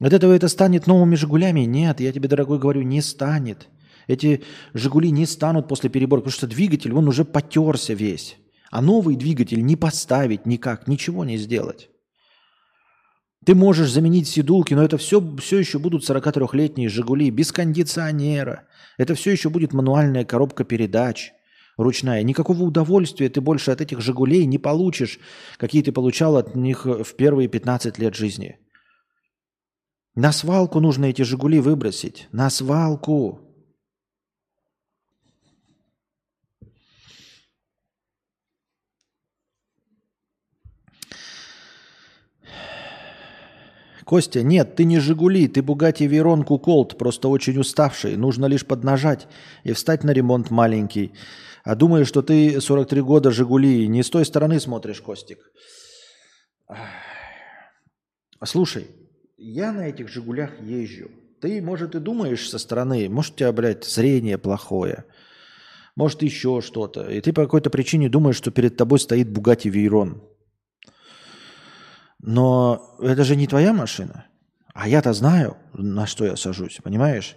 От этого это станет новыми «Жигулями»? Нет, я тебе, дорогой, говорю, не станет. Эти «Жигули» не станут после перебора, потому что двигатель, он уже потерся весь. А новый двигатель не поставить никак, ничего не сделать. Ты можешь заменить сидулки, но это все, все еще будут 43-летние «Жигули» без кондиционера. Это все еще будет мануальная коробка передач ручная. Никакого удовольствия ты больше от этих «Жигулей» не получишь, какие ты получал от них в первые 15 лет жизни. На свалку нужно эти «Жигули» выбросить. На свалку. Костя, нет, ты не «Жигули», ты «Бугати Вейрон Куколт», просто очень уставший. Нужно лишь поднажать и встать на ремонт маленький. А думаю, что ты 43 года «Жигули». Не с той стороны смотришь, Костик. Слушай, я на этих «Жигулях» езжу. Ты, может, и думаешь со стороны, может, у тебя, блядь, зрение плохое, может, еще что-то. И ты по какой-то причине думаешь, что перед тобой стоит «Бугати Вейрон». Но это же не твоя машина. А я-то знаю, на что я сажусь, понимаешь?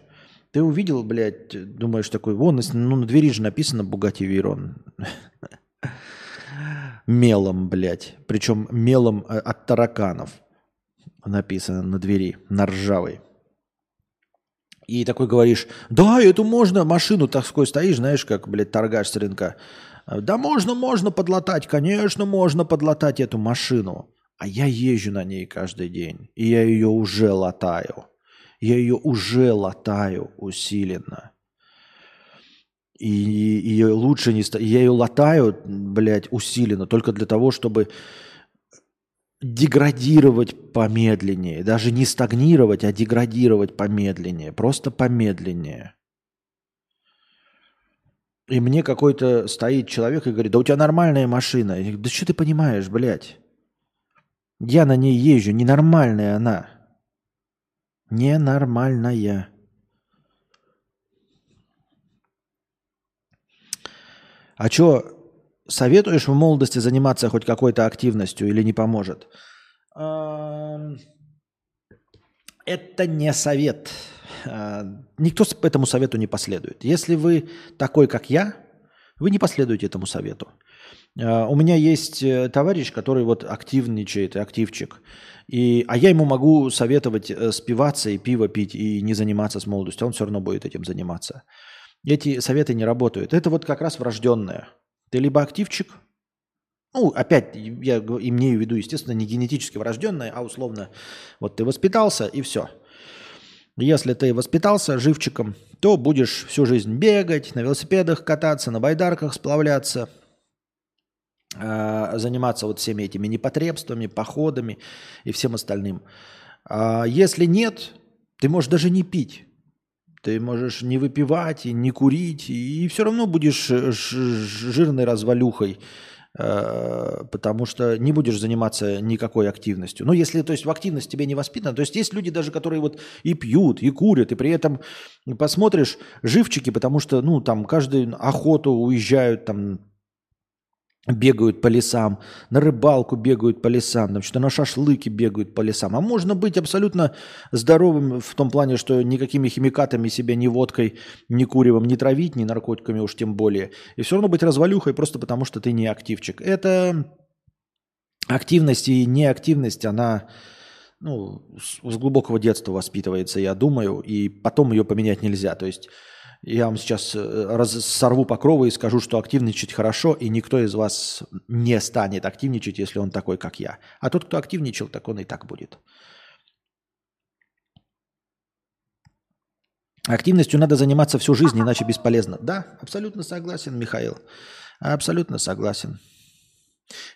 Ты увидел, блядь, думаешь такой, вон, ну на двери же написано Бугати Вейрон. Мелом, блядь. Причем мелом э, от тараканов написано на двери, на ржавой. И такой говоришь, да, эту можно, машину такой стоишь, знаешь, как, блядь, торгаш с рынка. Да можно, можно подлатать, конечно, можно подлатать эту машину. А я езжу на ней каждый день, и я ее уже латаю. Я ее уже латаю усиленно. И ее лучше не... Я ее латаю, блядь, усиленно, только для того, чтобы деградировать помедленнее. Даже не стагнировать, а деградировать помедленнее. Просто помедленнее. И мне какой-то стоит человек и говорит, да у тебя нормальная машина. Я говорю, да что ты понимаешь, блядь? Я на ней езжу, ненормальная она. Ненормальная. А что, советуешь в молодости заниматься хоть какой-то активностью или не поможет? Это не совет. А, никто этому совету не последует. Если вы такой, как я, вы не последуете этому совету. А, у меня есть э, товарищ, который вот активничает, активчик. И, а я ему могу советовать э, спиваться и пиво пить и не заниматься с молодостью. Он все равно будет этим заниматься. Эти советы не работают. Это вот как раз врожденное. Ты либо активчик, ну, опять, я имею в виду, естественно, не генетически врожденное, а условно, вот ты воспитался и все. Если ты воспитался живчиком, то будешь всю жизнь бегать, на велосипедах кататься, на байдарках сплавляться, заниматься вот всеми этими непотребствами, походами и всем остальным. А если нет, ты можешь даже не пить. Ты можешь не выпивать и не курить, и все равно будешь жирной развалюхой, а, потому что не будешь заниматься никакой активностью. Ну, если, то есть, в активность тебе не воспитано, то есть, есть люди даже, которые вот и пьют, и курят, и при этом посмотришь живчики, потому что, ну, там, каждую охоту уезжают, там, бегают по лесам, на рыбалку бегают по лесам, там что-то на шашлыки бегают по лесам. А можно быть абсолютно здоровым в том плане, что никакими химикатами себя ни водкой, ни куревом не травить, ни наркотиками уж тем более. И все равно быть развалюхой просто потому, что ты не активчик. Это активность и неактивность, она ну, с глубокого детства воспитывается, я думаю, и потом ее поменять нельзя. То есть я вам сейчас э, раз, сорву покровы и скажу, что активничать хорошо, и никто из вас не станет активничать, если он такой, как я. А тот, кто активничал, так он и так будет. Активностью надо заниматься всю жизнь, иначе бесполезно. Да, абсолютно согласен, Михаил. Абсолютно согласен.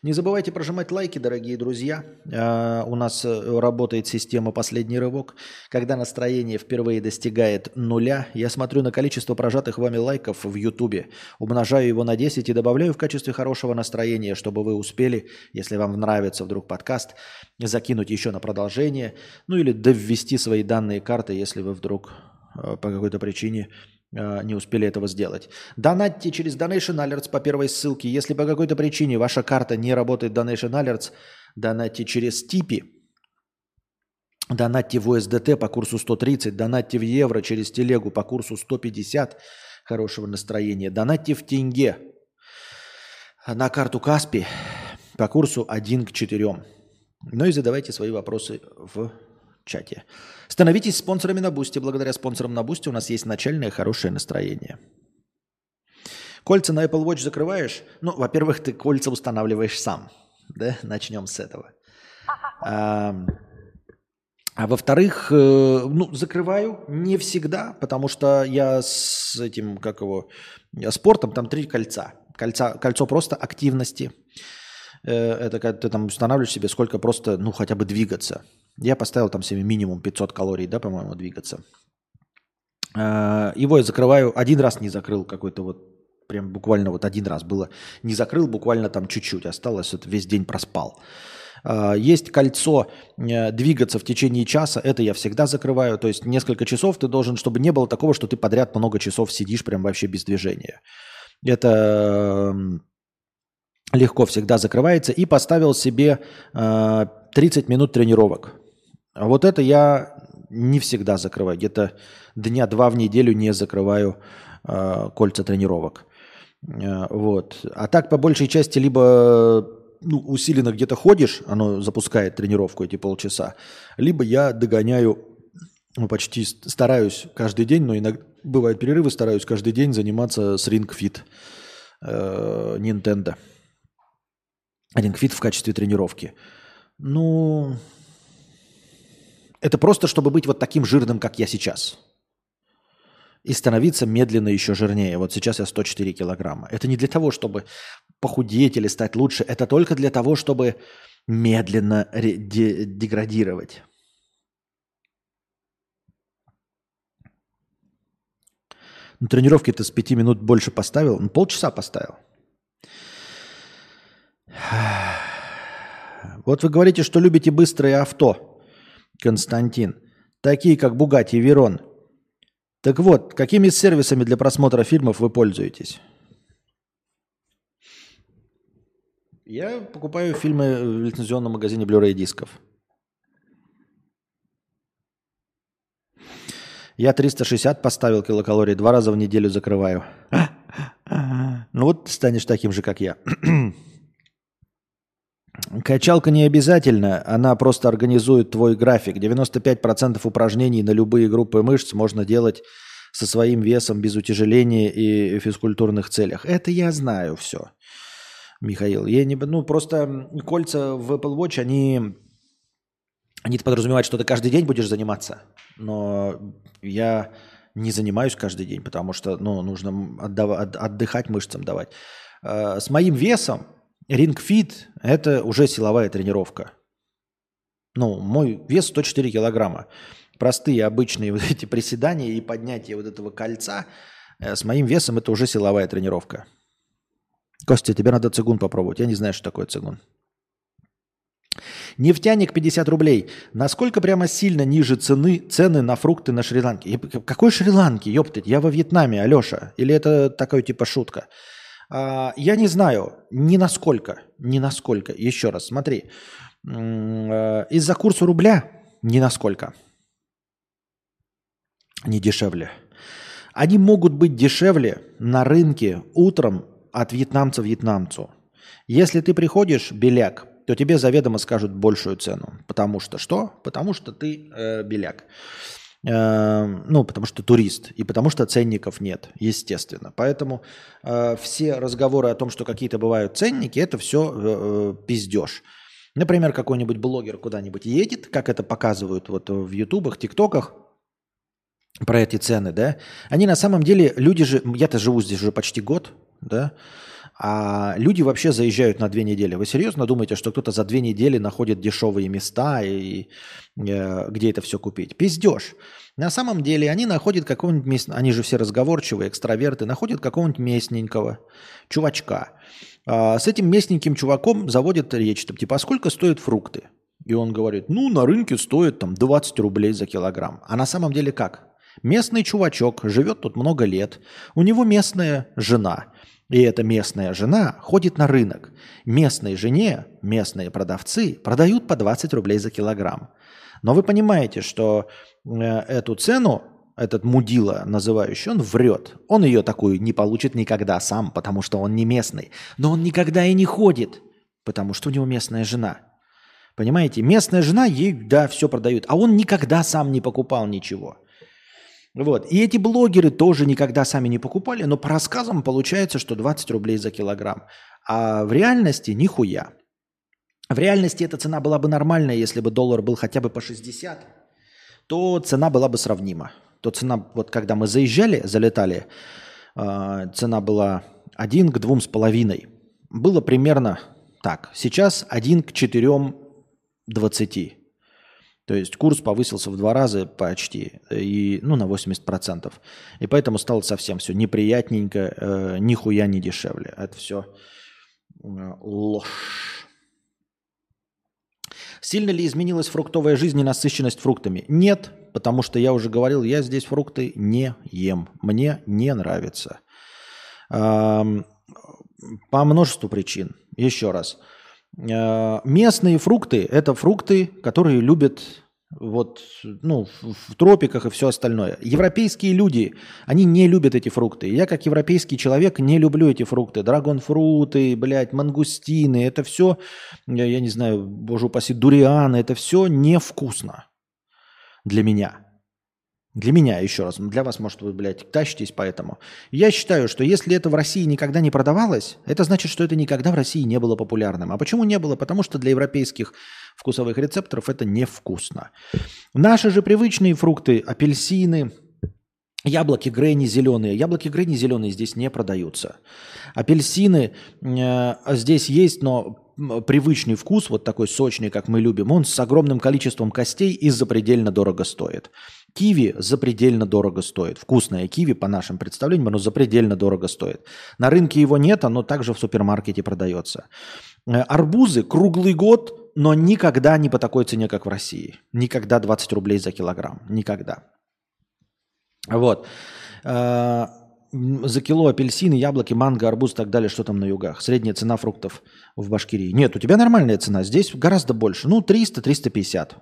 Не забывайте прожимать лайки, дорогие друзья. А, у нас э, работает система «Последний рывок». Когда настроение впервые достигает нуля, я смотрю на количество прожатых вами лайков в Ютубе, умножаю его на 10 и добавляю в качестве хорошего настроения, чтобы вы успели, если вам нравится вдруг подкаст, закинуть еще на продолжение, ну или доввести свои данные карты, если вы вдруг э, по какой-то причине не успели этого сделать. Донатьте через Donation Alerts по первой ссылке. Если по какой-то причине ваша карта не работает Donation Alerts, донатьте через Типи. Донатьте в USDT по курсу 130, донатьте в евро через телегу по курсу 150 хорошего настроения, донатьте в тенге на карту Kaspi по курсу 1 к 4. Ну и задавайте свои вопросы в чате. Становитесь спонсорами на Boosty. Благодаря спонсорам на Boosty у нас есть начальное хорошее настроение. Кольца на Apple Watch закрываешь? Ну, во-первых, ты кольца устанавливаешь сам. Да? Начнем с этого. А, а во-вторых, э, ну, закрываю не всегда, потому что я с этим, как его, спортом, там три кольца. Кольца, кольцо просто активности. Э, это когда ты там устанавливаешь себе, сколько просто, ну, хотя бы двигаться. Я поставил там себе минимум 500 калорий, да, по-моему, двигаться. Э, его я закрываю, один раз не закрыл какой-то вот, прям буквально вот один раз было. Не закрыл, буквально там чуть-чуть осталось, вот весь день проспал. Э, есть кольцо двигаться в течение часа, это я всегда закрываю. То есть несколько часов ты должен, чтобы не было такого, что ты подряд много часов сидишь прям вообще без движения. Это легко всегда закрывается. И поставил себе 30 минут тренировок. А вот это я не всегда закрываю. Где-то дня два в неделю не закрываю э, кольца тренировок. Э, вот. А так, по большей части, либо ну, усиленно где-то ходишь, оно запускает тренировку эти полчаса, либо я догоняю, ну, почти стараюсь каждый день, но иногда бывают перерывы, стараюсь каждый день заниматься с Ring Fit э, Nintendo. Fit в качестве тренировки. Ну, это просто, чтобы быть вот таким жирным, как я сейчас. И становиться медленно еще жирнее. Вот сейчас я 104 килограмма. Это не для того, чтобы похудеть или стать лучше. Это только для того, чтобы медленно деградировать. На тренировке ты с 5 минут больше поставил. Ну, полчаса поставил. *sighs* Вот вы говорите, что любите быстрые авто. Константин. Такие, как Бугати и Верон. Так вот, какими сервисами для просмотра фильмов вы пользуетесь? Я покупаю фильмы в лицензионном магазине Blu-ray дисков. Я 360 поставил килокалорий, два раза в неделю закрываю. *laughs* Ну вот ты станешь таким же, как я. *clears throat* Качалка не обязательно, она просто организует твой график. 95% упражнений на любые группы мышц можно делать со своим весом без утяжеления и физкультурных целях. Это я знаю все, Михаил. Я не, ну, просто кольца в Apple Watch, они, они подразумевают, что ты каждый день будешь заниматься. Но я не занимаюсь каждый день, потому что ну, нужно отдав- отдыхать мышцам давать. А, с моим весом Рингфит – это уже силовая тренировка. Ну, мой вес 104 килограмма. Простые обычные *laughs* вот эти приседания и поднятие вот этого кольца э, с моим весом – это уже силовая тренировка. Костя, тебе надо цигун попробовать. Я не знаю, что такое цигун. Нефтяник 50 рублей. Насколько прямо сильно ниже цены, цены на фрукты на Шри-Ланке? Какой Шри-Ланке, ёптать? Я во Вьетнаме, Алеша. Или это такая типа шутка? А, я не знаю, ни насколько, ни насколько. Еще раз, смотри. Э, из-за курса рубля ни насколько. Не дешевле. Они могут быть дешевле на рынке утром от вьетнамца вьетнамцу. Если ты приходишь, беляк, то тебе заведомо скажут большую цену. Потому что что? Потому что ты э, беляк. Эм, ну, потому что турист, и потому что ценников нет, естественно. Поэтому э, все разговоры о том, что какие-то бывают ценники, это все э, э, пиздеж. Например, какой-нибудь блогер куда-нибудь едет, как это показывают вот в ютубах, тиктоках, про эти цены, да, они на самом деле, люди же, я-то живу здесь уже почти год, да, а люди вообще заезжают на две недели. Вы серьезно думаете, что кто-то за две недели находит дешевые места и э, где это все купить? Пиздеж. На самом деле они находят какого-нибудь местного, они же все разговорчивые, экстраверты, находят какого-нибудь местненького чувачка. А с этим местненьким чуваком заводят речь, там, типа, а сколько стоят фрукты? И он говорит, ну, на рынке стоит там 20 рублей за килограмм. А на самом деле как? Местный чувачок живет тут много лет, у него местная жена – и эта местная жена ходит на рынок. Местной жене местные продавцы продают по 20 рублей за килограмм. Но вы понимаете, что э, эту цену этот мудила называющий, он врет. Он ее такую не получит никогда сам, потому что он не местный. Но он никогда и не ходит, потому что у него местная жена. Понимаете, местная жена ей, да, все продают, а он никогда сам не покупал ничего. Вот. И эти блогеры тоже никогда сами не покупали, но по рассказам получается, что 20 рублей за килограмм. А в реальности нихуя. В реальности эта цена была бы нормальная, если бы доллар был хотя бы по 60, то цена была бы сравнима. То цена, вот когда мы заезжали, залетали, а, цена была 1 к 2,5. Было примерно так. Сейчас 1 к 4,20. То есть курс повысился в два раза почти, и, ну, на 80%. И поэтому стало совсем все неприятненько, э, нихуя не дешевле. Это все э, ложь. Сильно ли изменилась фруктовая жизнь и насыщенность фруктами? Нет, потому что я уже говорил, я здесь фрукты не ем. Мне не нравится. По множеству причин. Еще раз. Э, местные фрукты – это фрукты, которые любят вот, ну, в, тропиках и все остальное. Европейские люди, они не любят эти фрукты. Я, как европейский человек, не люблю эти фрукты. Драгонфруты, блядь, мангустины, это все, я, я не знаю, боже упаси, дурианы, это все невкусно для меня. Для меня, еще раз, для вас, может, вы, блядь, тащитесь поэтому. Я считаю, что если это в России никогда не продавалось, это значит, что это никогда в России не было популярным. А почему не было? Потому что для европейских вкусовых рецепторов это невкусно. Наши же привычные фрукты, апельсины, Яблоки Гренни зеленые. Яблоки Гренни зеленые здесь не продаются. Апельсины э, здесь есть, но привычный вкус, вот такой сочный, как мы любим, он с огромным количеством костей и запредельно дорого стоит. Киви запредельно дорого стоит. Вкусное киви, по нашим представлениям, оно запредельно дорого стоит. На рынке его нет, оно также в супермаркете продается. Э, арбузы круглый год, но никогда не по такой цене, как в России. Никогда 20 рублей за килограмм. Никогда. Вот. Э, за кило апельсины, яблоки, манго, арбуз и так далее, что там на югах. Средняя цена фруктов в Башкирии. Нет, у тебя нормальная цена. Здесь гораздо больше. Ну, 300-350.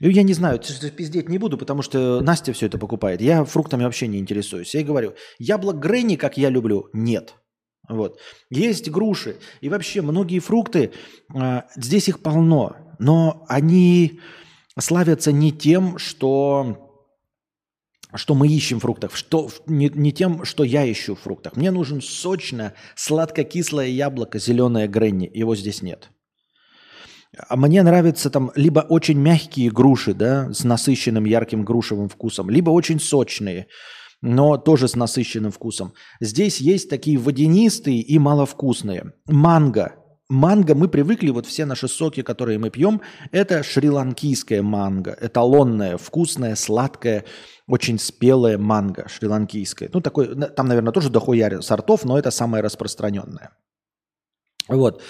Я не знаю, пиздеть не буду, потому что Настя все это покупает. Я фруктами вообще не интересуюсь. Я говорю, яблок Гренни, как я люблю, нет. Вот. Есть груши. И вообще многие фрукты, э, здесь их полно, но они славятся не тем, что что мы ищем в фруктах, что, не, не тем, что я ищу в фруктах. Мне нужен сочное, сладко-кислое яблоко, зеленое Гренни. Его здесь нет. А мне нравятся там либо очень мягкие груши, да, с насыщенным ярким грушевым вкусом, либо очень сочные, но тоже с насыщенным вкусом. Здесь есть такие водянистые и маловкусные. Манго. Манго, мы привыкли, вот все наши соки, которые мы пьем, это шри-ланкийская манго, эталонная, вкусная, сладкая, очень спелая манго шри-ланкийская. Ну, такой, там, наверное, тоже дохуя сортов, но это самое распространенное. Вот.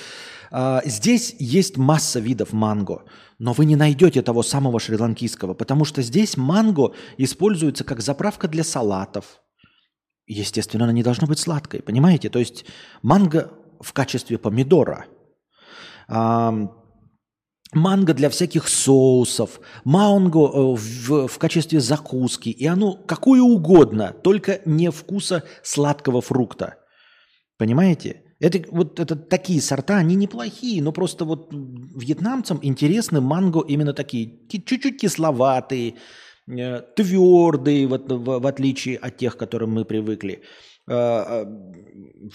А, здесь есть масса видов манго, но вы не найдете того самого шри-ланкийского, потому что здесь манго используется как заправка для салатов. Естественно, она не должна быть сладкой, понимаете? То есть манго в качестве помидора. Манго для всяких соусов, манго э, в, в качестве закуски, и оно какое угодно, только не вкуса сладкого фрукта. Понимаете? Это вот это такие сорта, они неплохие, но просто вот вьетнамцам интересны манго именно такие, чуть-чуть кисловатые, э, твердые, вот, в, в отличие от тех, к которым мы привыкли. Э, э,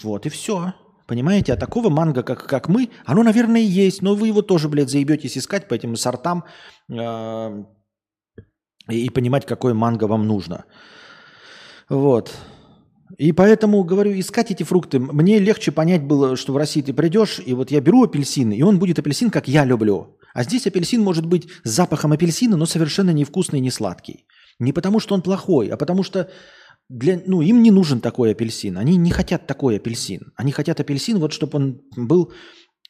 вот и все. Понимаете, а такого манго, как, как мы, оно, наверное, есть, но вы его тоже, блядь, заебетесь искать по этим сортам э, и, и понимать, какое манго вам нужно. Вот. И поэтому, говорю, искать эти фрукты. Мне легче понять было, что в России ты придешь, и вот я беру апельсин, и он будет апельсин, как я люблю. А здесь апельсин может быть с запахом апельсина, но совершенно невкусный не сладкий. Не потому, что он плохой, а потому что для, ну, им не нужен такой апельсин. Они не хотят такой апельсин. Они хотят апельсин, вот чтобы он был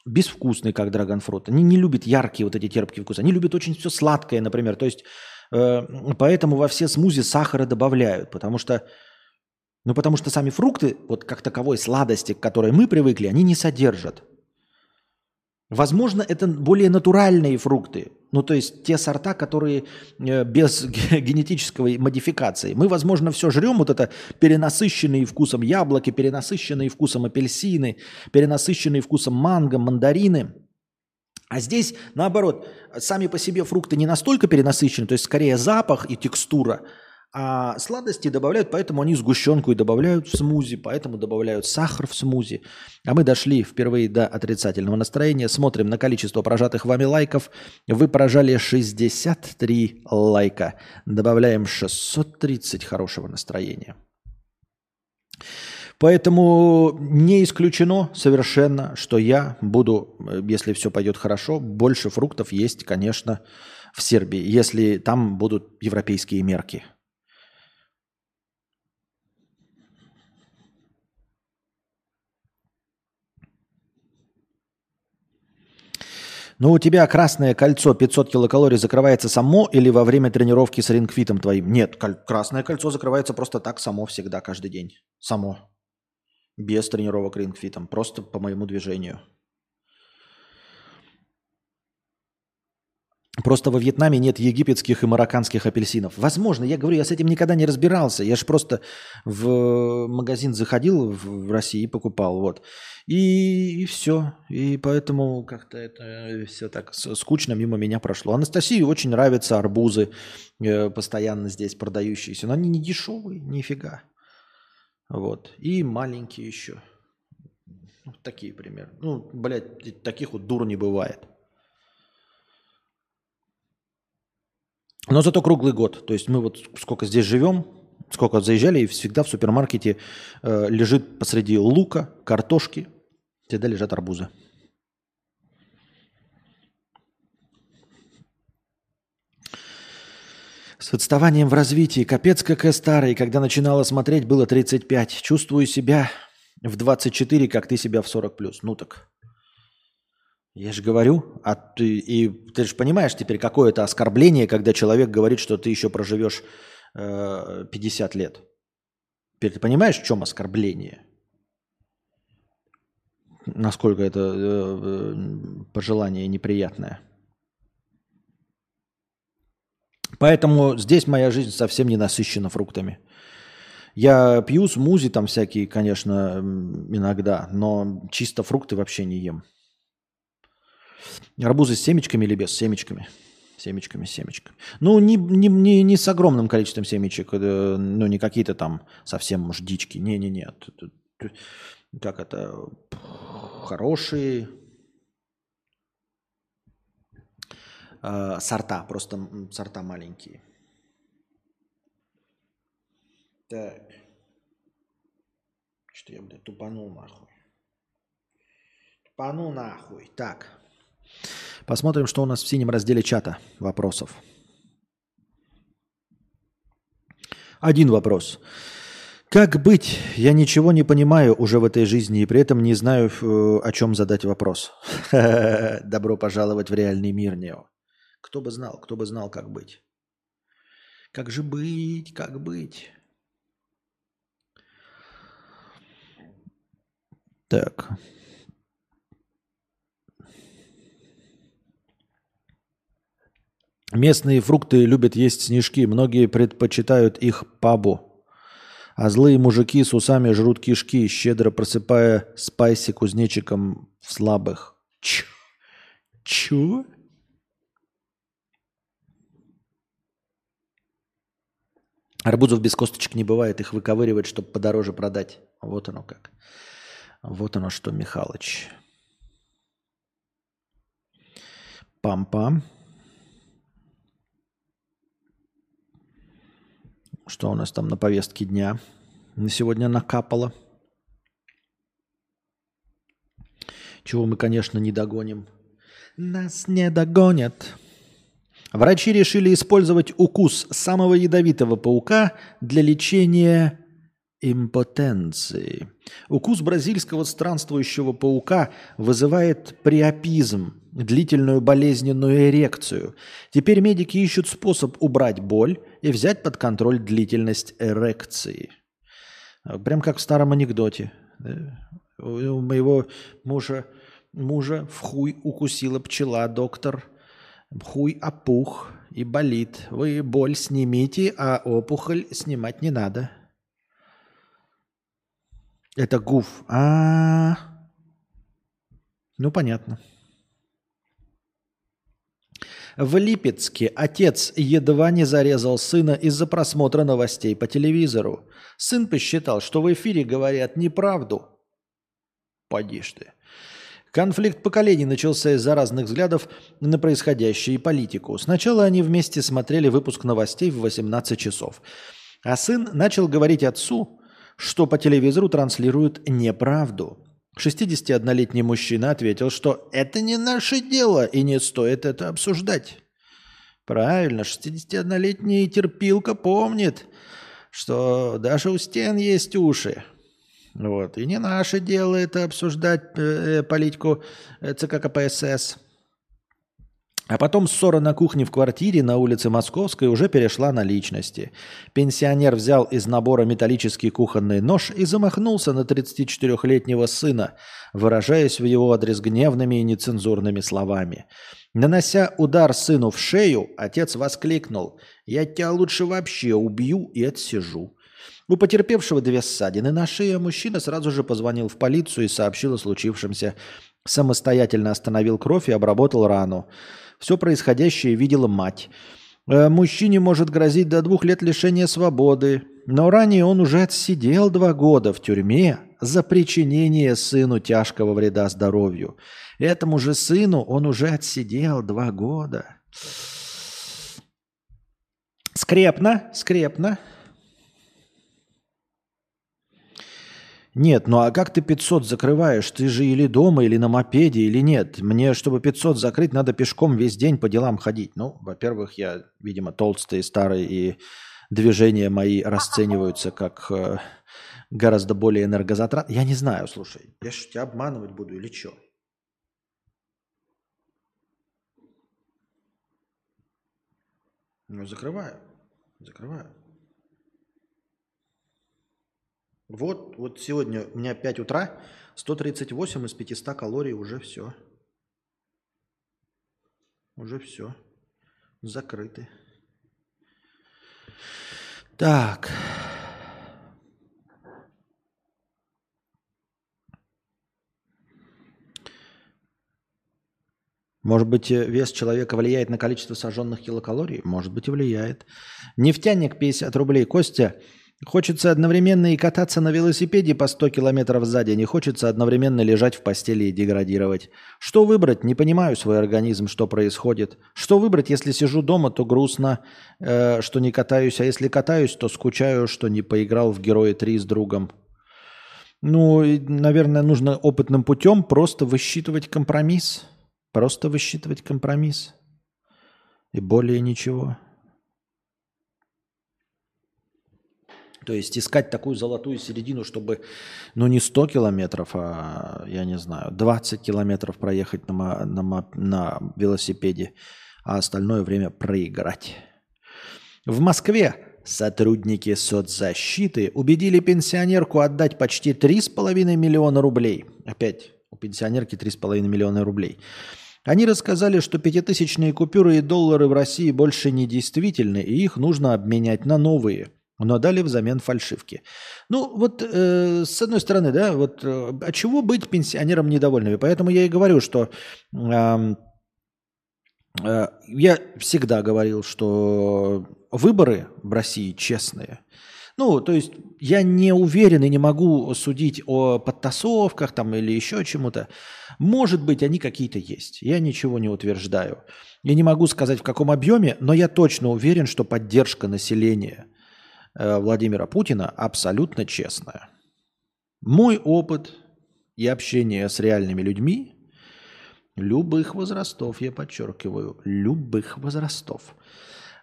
безвкусный, как драгонфрут. Они не любят яркие вот эти терпкие вкусы. Они любят очень все сладкое, например. То есть э, поэтому во все смузи сахара добавляют, потому что ну, потому что сами фрукты, вот как таковой сладости, к которой мы привыкли, они не содержат. Возможно, это более натуральные фрукты. Ну, то есть те сорта, которые э, без *laughs* генетической модификации. Мы, возможно, все жрем, вот это перенасыщенные вкусом яблоки, перенасыщенные вкусом апельсины, перенасыщенные вкусом манго, мандарины. А здесь, наоборот, сами по себе фрукты не настолько перенасыщены, то есть скорее запах и текстура – а сладости добавляют, поэтому они сгущенку и добавляют в смузи, поэтому добавляют сахар в смузи. А мы дошли впервые до отрицательного настроения. Смотрим на количество прожатых вами лайков. Вы прожали 63 лайка. Добавляем 630 хорошего настроения. Поэтому не исключено совершенно, что я буду, если все пойдет хорошо, больше фруктов есть, конечно, в Сербии, если там будут европейские мерки – Ну, у тебя красное кольцо 500 килокалорий закрывается само или во время тренировки с рингфитом твоим? Нет, красное кольцо закрывается просто так само всегда, каждый день. Само. Без тренировок рингфитом. Просто по моему движению. Просто во Вьетнаме нет египетских и марокканских апельсинов. Возможно, я говорю, я с этим никогда не разбирался. Я же просто в магазин заходил в России и покупал. Вот. И, и все. И поэтому как-то это все так скучно мимо меня прошло. Анастасии очень нравятся арбузы, э, постоянно здесь продающиеся. Но они не дешевые, нифига. Вот. И маленькие еще. Вот такие примеры. Ну, блядь, таких вот дур не бывает. Но зато круглый год. То есть мы вот сколько здесь живем, сколько заезжали, и всегда в супермаркете э, лежит посреди лука, картошки, всегда лежат арбузы. С отставанием в развитии. Капец, как я старый. Когда начинала смотреть, было 35. Чувствую себя в 24, как ты себя в 40 плюс. Ну так. Я же говорю, а ты, и ты же понимаешь теперь, какое это оскорбление, когда человек говорит, что ты еще проживешь э, 50 лет. Теперь ты понимаешь, в чем оскорбление? Насколько это э, э, пожелание неприятное. Поэтому здесь моя жизнь совсем не насыщена фруктами. Я пью смузи там всякие, конечно, иногда, но чисто фрукты вообще не ем. Арбузы с семечками или без? семечками. Семечками, семечками. Ну, не, не, не, не с огромным количеством семечек, э, ну, не какие-то там совсем, может, дички. Не-не-не. Как это? Хорошие э, сорта, просто сорта маленькие. Так. Что я, блядь, тупанул нахуй. Тупанул нахуй. Так. Посмотрим, что у нас в синем разделе чата вопросов. Один вопрос. Как быть? Я ничего не понимаю уже в этой жизни и при этом не знаю, э, о чем задать вопрос. *laughs* Добро пожаловать в реальный мир, Нео. Кто бы знал, кто бы знал, как быть. Как же быть, как быть? Так. Местные фрукты любят есть снежки, многие предпочитают их пабу. А злые мужики с усами жрут кишки, щедро просыпая спайси кузнечиком в слабых. Ч? Чё? Арбузов без косточек не бывает, их выковыривать, чтобы подороже продать. Вот оно как. Вот оно что, Михалыч. Пам-пам. Что у нас там на повестке дня? На сегодня накапало. Чего мы, конечно, не догоним. Нас не догонят. Врачи решили использовать укус самого ядовитого паука для лечения импотенции. Укус бразильского странствующего паука вызывает приопизм, длительную болезненную эрекцию. Теперь медики ищут способ убрать боль и взять под контроль длительность эрекции. Прям как в старом анекдоте. У моего мужа мужа в хуй укусила пчела, доктор. Хуй опух и болит. Вы боль снимите, а опухоль снимать не надо. Это гуф. А, -а, -а. ну понятно. В Липецке отец едва не зарезал сына из-за просмотра новостей по телевизору. Сын посчитал, что в эфире говорят неправду. Поди ты. Конфликт поколений начался из-за разных взглядов на происходящее и политику. Сначала они вместе смотрели выпуск новостей в 18 часов. А сын начал говорить отцу, что по телевизору транслируют неправду. 61-летний мужчина ответил, что это не наше дело и не стоит это обсуждать. Правильно, 61-летний терпилка помнит, что даже у стен есть уши. Вот. И не наше дело это обсуждать э, политику э, ЦК КПСС. А потом ссора на кухне в квартире на улице Московской уже перешла на личности. Пенсионер взял из набора металлический кухонный нож и замахнулся на 34-летнего сына, выражаясь в его адрес гневными и нецензурными словами. Нанося удар сыну в шею, отец воскликнул «Я тебя лучше вообще убью и отсижу». У потерпевшего две ссадины на шее, мужчина сразу же позвонил в полицию и сообщил о случившемся. Самостоятельно остановил кровь и обработал рану. Все происходящее видела мать. Э, мужчине может грозить до двух лет лишения свободы, но ранее он уже отсидел два года в тюрьме за причинение сыну тяжкого вреда здоровью. Этому же сыну он уже отсидел два года. Скрепно, скрепно. Нет, ну а как ты 500 закрываешь? Ты же или дома, или на мопеде, или нет? Мне, чтобы 500 закрыть, надо пешком весь день по делам ходить. Ну, во-первых, я, видимо, толстый, старый, и движения мои расцениваются как э, гораздо более энергозатрат. Я не знаю, слушай, я же тебя обманывать буду или что? Ну, закрываю, закрываю. Вот, вот сегодня у меня 5 утра, 138 из 500 калорий уже все. Уже все. Закрыты. Так. Может быть, э, вес человека влияет на количество сожженных килокалорий? Может быть, и влияет. Нефтяник 50 рублей. Костя, Хочется одновременно и кататься на велосипеде по 100 километров за день, и хочется одновременно лежать в постели и деградировать. Что выбрать? Не понимаю свой организм, что происходит. Что выбрать, если сижу дома, то грустно, э, что не катаюсь, а если катаюсь, то скучаю, что не поиграл в Герои 3 с другом. Ну, наверное, нужно опытным путем просто высчитывать компромисс. Просто высчитывать компромисс. И более ничего. То есть искать такую золотую середину, чтобы, ну, не 100 километров, а, я не знаю, 20 километров проехать на, на, на велосипеде, а остальное время проиграть. В Москве сотрудники соцзащиты убедили пенсионерку отдать почти 3,5 миллиона рублей. Опять у пенсионерки 3,5 миллиона рублей. Они рассказали, что пятитысячные купюры и доллары в России больше не действительны, и их нужно обменять на новые – но дали взамен фальшивки. Ну, вот э, с одной стороны, да, вот э, а чего быть пенсионерам недовольными? Поэтому я и говорю, что э, э, я всегда говорил, что выборы в России честные. Ну, то есть я не уверен и не могу судить о подтасовках там или еще чему-то. Может быть, они какие-то есть. Я ничего не утверждаю. Я не могу сказать, в каком объеме, но я точно уверен, что поддержка населения – Владимира Путина абсолютно честная. Мой опыт и общение с реальными людьми любых возрастов, я подчеркиваю, любых возрастов,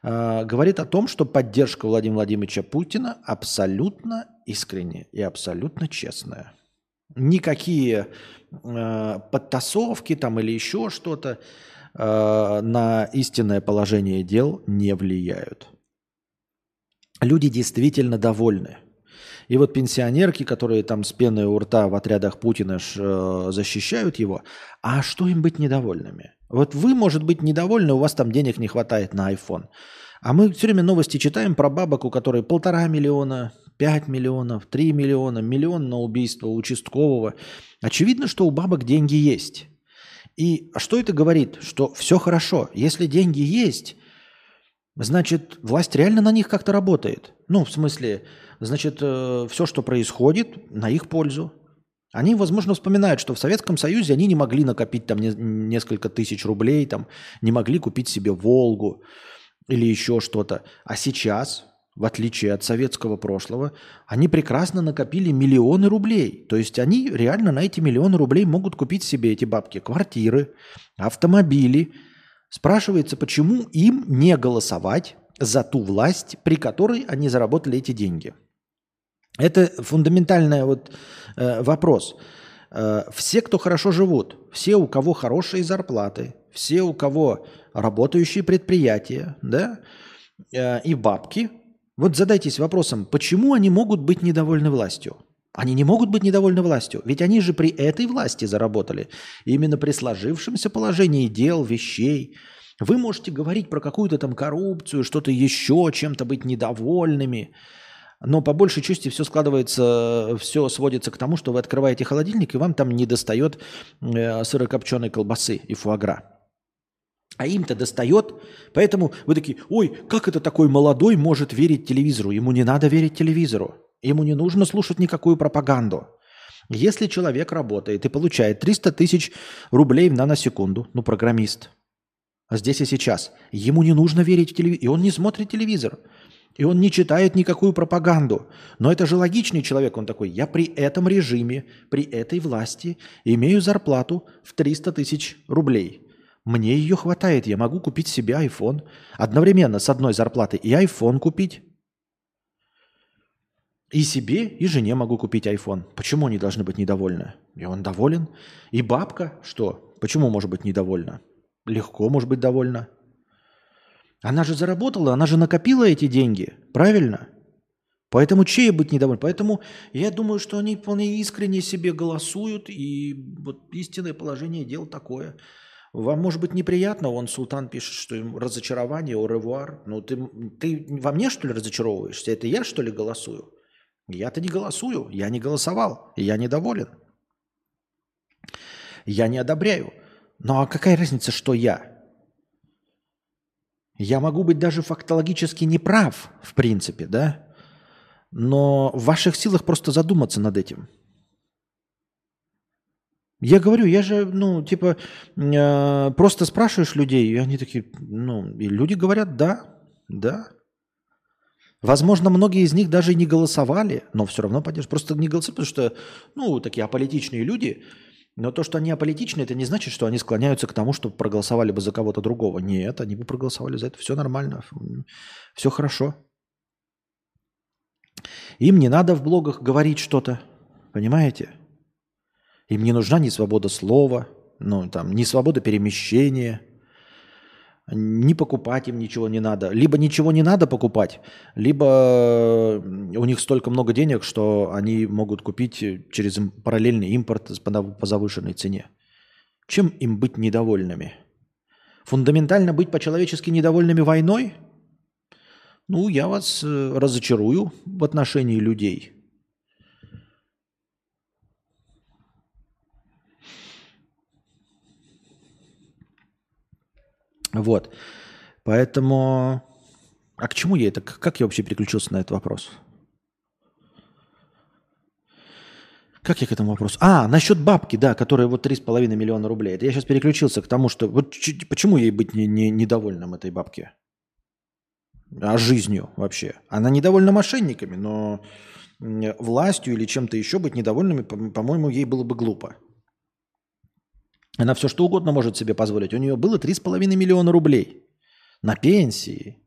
э, говорит о том, что поддержка Владимира Владимировича Путина абсолютно искренняя и абсолютно честная. Никакие э, подтасовки там или еще что-то э, на истинное положение дел не влияют люди действительно довольны. И вот пенсионерки, которые там с пеной у рта в отрядах Путина ж, э, защищают его, а что им быть недовольными? Вот вы, может быть, недовольны, у вас там денег не хватает на iPhone. А мы все время новости читаем про бабок, у которой полтора миллиона, пять миллионов, три миллиона, миллион на убийство участкового. Очевидно, что у бабок деньги есть. И что это говорит? Что все хорошо. Если деньги есть, значит, власть реально на них как-то работает. Ну, в смысле, значит, э, все, что происходит, на их пользу. Они, возможно, вспоминают, что в Советском Союзе они не могли накопить там не, несколько тысяч рублей, там, не могли купить себе «Волгу» или еще что-то. А сейчас, в отличие от советского прошлого, они прекрасно накопили миллионы рублей. То есть они реально на эти миллионы рублей могут купить себе эти бабки квартиры, автомобили. Спрашивается, почему им не голосовать за ту власть, при которой они заработали эти деньги. Это фундаментальный вот, э, вопрос. Э, все, кто хорошо живут, все, у кого хорошие зарплаты, все, у кого работающие предприятия, да, э, и бабки, вот задайтесь вопросом, почему они могут быть недовольны властью? Они не могут быть недовольны властью, ведь они же при этой власти заработали. именно при сложившемся положении дел, вещей. Вы можете говорить про какую-то там коррупцию, что-то еще, чем-то быть недовольными. Но по большей части все складывается, все сводится к тому, что вы открываете холодильник, и вам там не достает э, сырокопченой колбасы и фуагра. А им-то достает. Поэтому вы такие, ой, как это такой молодой может верить телевизору? Ему не надо верить телевизору. Ему не нужно слушать никакую пропаганду. Если человек работает и получает 300 тысяч рублей в наносекунду, ну, программист, а здесь и сейчас, ему не нужно верить в телевизор, и он не смотрит телевизор, и он не читает никакую пропаганду. Но это же логичный человек, он такой, я при этом режиме, при этой власти имею зарплату в 300 тысяч рублей. Мне ее хватает, я могу купить себе iPhone. Одновременно с одной зарплаты и iPhone купить, и себе, и жене могу купить iPhone. Почему они должны быть недовольны? И он доволен. И бабка, что? Почему может быть недовольна? Легко может быть довольна. Она же заработала, она же накопила эти деньги, правильно? Поэтому чей быть недоволен? Поэтому я думаю, что они вполне искренне себе голосуют, и вот истинное положение дел такое. Вам может быть неприятно, он султан пишет, что им разочарование, о ревуар. Ну ты, ты во мне что ли разочаровываешься? Это я что ли голосую? Я-то не голосую, я не голосовал, я недоволен. Я не одобряю. Ну а какая разница, что я? Я могу быть даже фактологически неправ, в принципе, да? Но в ваших силах просто задуматься над этим. Я говорю, я же, ну, типа, э, просто спрашиваешь людей, и они такие, ну, и люди говорят, да, да, Возможно, многие из них даже и не голосовали, но все равно поддерживают. Просто не голосуют, потому что, ну, такие аполитичные люди. Но то, что они аполитичны, это не значит, что они склоняются к тому, чтобы проголосовали бы за кого-то другого. Нет, они бы проголосовали за это. Все нормально, все хорошо. Им не надо в блогах говорить что-то, понимаете? Им не нужна ни свобода слова, ну, там, ни свобода перемещения – не покупать им ничего не надо. Либо ничего не надо покупать, либо у них столько много денег, что они могут купить через параллельный импорт по завышенной цене. Чем им быть недовольными? Фундаментально быть по-человечески недовольными войной? Ну, я вас э, разочарую в отношении людей – Вот. Поэтому... А к чему я это? Как я вообще переключился на этот вопрос? Как я к этому вопросу? А, насчет бабки, да, которая вот 3,5 миллиона рублей. Это я сейчас переключился к тому, что... Вот почему ей быть не, не, недовольным этой бабке? А жизнью вообще. Она недовольна мошенниками, но властью или чем-то еще быть недовольными, по-моему, ей было бы глупо. Она все что угодно может себе позволить. У нее было 3,5 миллиона рублей на пенсии.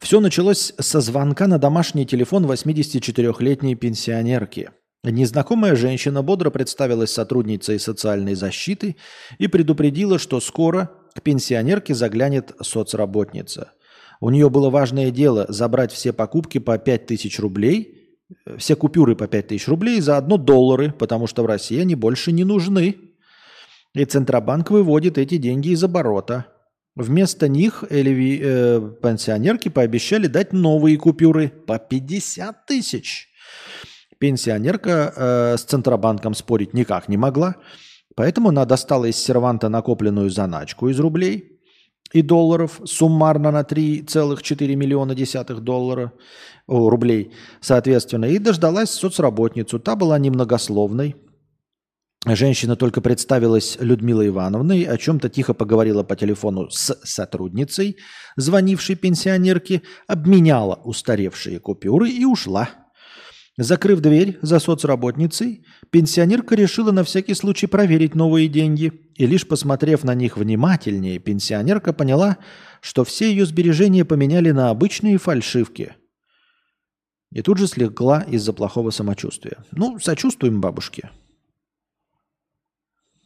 Все началось со звонка на домашний телефон 84-летней пенсионерки. Незнакомая женщина бодро представилась сотрудницей социальной защиты и предупредила, что скоро к пенсионерке заглянет соцработница. У нее было важное дело забрать все покупки по 5000 рублей, все купюры по 5000 рублей, заодно доллары, потому что в России они больше не нужны. И Центробанк выводит эти деньги из оборота. Вместо них элеви, э, пенсионерки пообещали дать новые купюры по 50 тысяч. Пенсионерка э, с Центробанком спорить никак не могла, поэтому она достала из серванта накопленную заначку из рублей и долларов суммарно на 3,4 миллиона десятых доллара, о, рублей, соответственно, и дождалась соцработницу. Та была немногословной, Женщина только представилась Людмилой Ивановной, о чем-то тихо поговорила по телефону с сотрудницей, звонившей пенсионерке, обменяла устаревшие купюры и ушла. Закрыв дверь за соцработницей, пенсионерка решила на всякий случай проверить новые деньги. И лишь посмотрев на них внимательнее, пенсионерка поняла, что все ее сбережения поменяли на обычные фальшивки. И тут же слегла из-за плохого самочувствия. Ну, сочувствуем бабушке.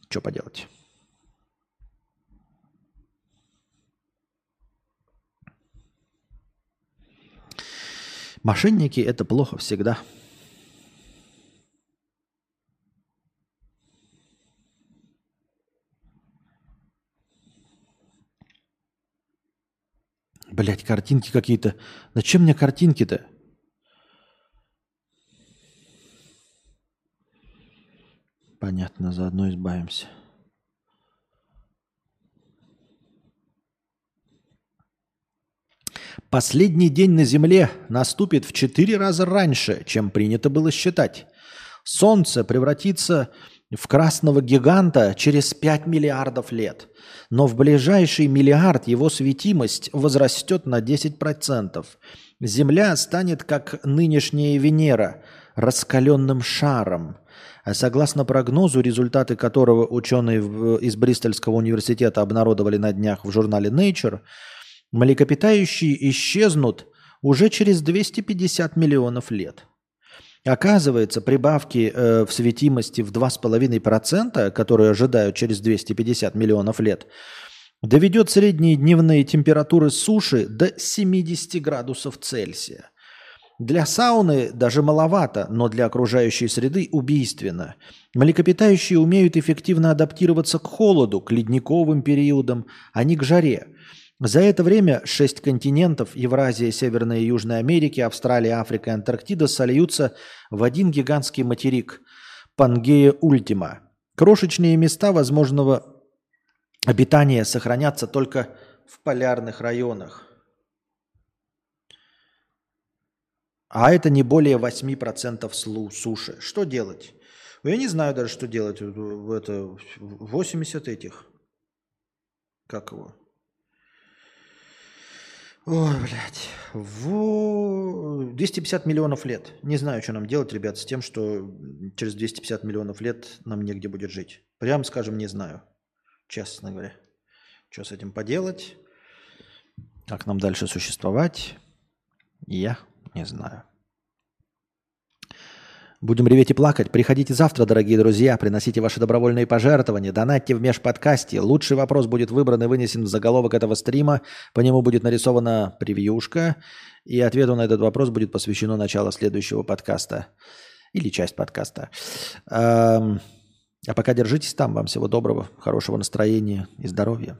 Что поделать? Мошенники – это плохо всегда. Блять, картинки какие-то. Зачем мне картинки-то? Понятно, заодно избавимся. Последний день на Земле наступит в четыре раза раньше, чем принято было считать. Солнце превратится красного гиганта через 5 миллиардов лет. Но в ближайший миллиард его светимость возрастет на 10%. Земля станет как нынешняя Венера, раскаленным шаром – а согласно прогнозу, результаты которого ученые из Бристольского университета обнародовали на днях в журнале Nature, млекопитающие исчезнут уже через 250 миллионов лет. Оказывается, прибавки э, в светимости в 2,5%, которые ожидают через 250 миллионов лет, доведет средние дневные температуры суши до 70 градусов Цельсия. Для сауны даже маловато, но для окружающей среды убийственно. Млекопитающие умеют эффективно адаптироваться к холоду, к ледниковым периодам, а не к жаре. За это время шесть континентов – Евразия, Северная и Южная Америки, Австралия, Африка и Антарктида – сольются в один гигантский материк – Пангея Ультима. Крошечные места возможного обитания сохранятся только в полярных районах – А это не более 8% суши. Что делать? Ну, я не знаю даже, что делать. Это 80 этих. Как его? Ой, блядь. Во... 250 миллионов лет. Не знаю, что нам делать, ребят, с тем, что через 250 миллионов лет нам негде будет жить. Прям скажем, не знаю. Честно говоря. Что с этим поделать? Как нам дальше существовать? Я не знаю. Будем реветь и плакать. Приходите завтра, дорогие друзья. Приносите ваши добровольные пожертвования. Донатьте в межподкасте. Лучший вопрос будет выбран и вынесен в заголовок этого стрима. По нему будет нарисована превьюшка. И ответу на этот вопрос будет посвящено начало следующего подкаста. Или часть подкаста. А пока держитесь там. Вам всего доброго, хорошего настроения и здоровья.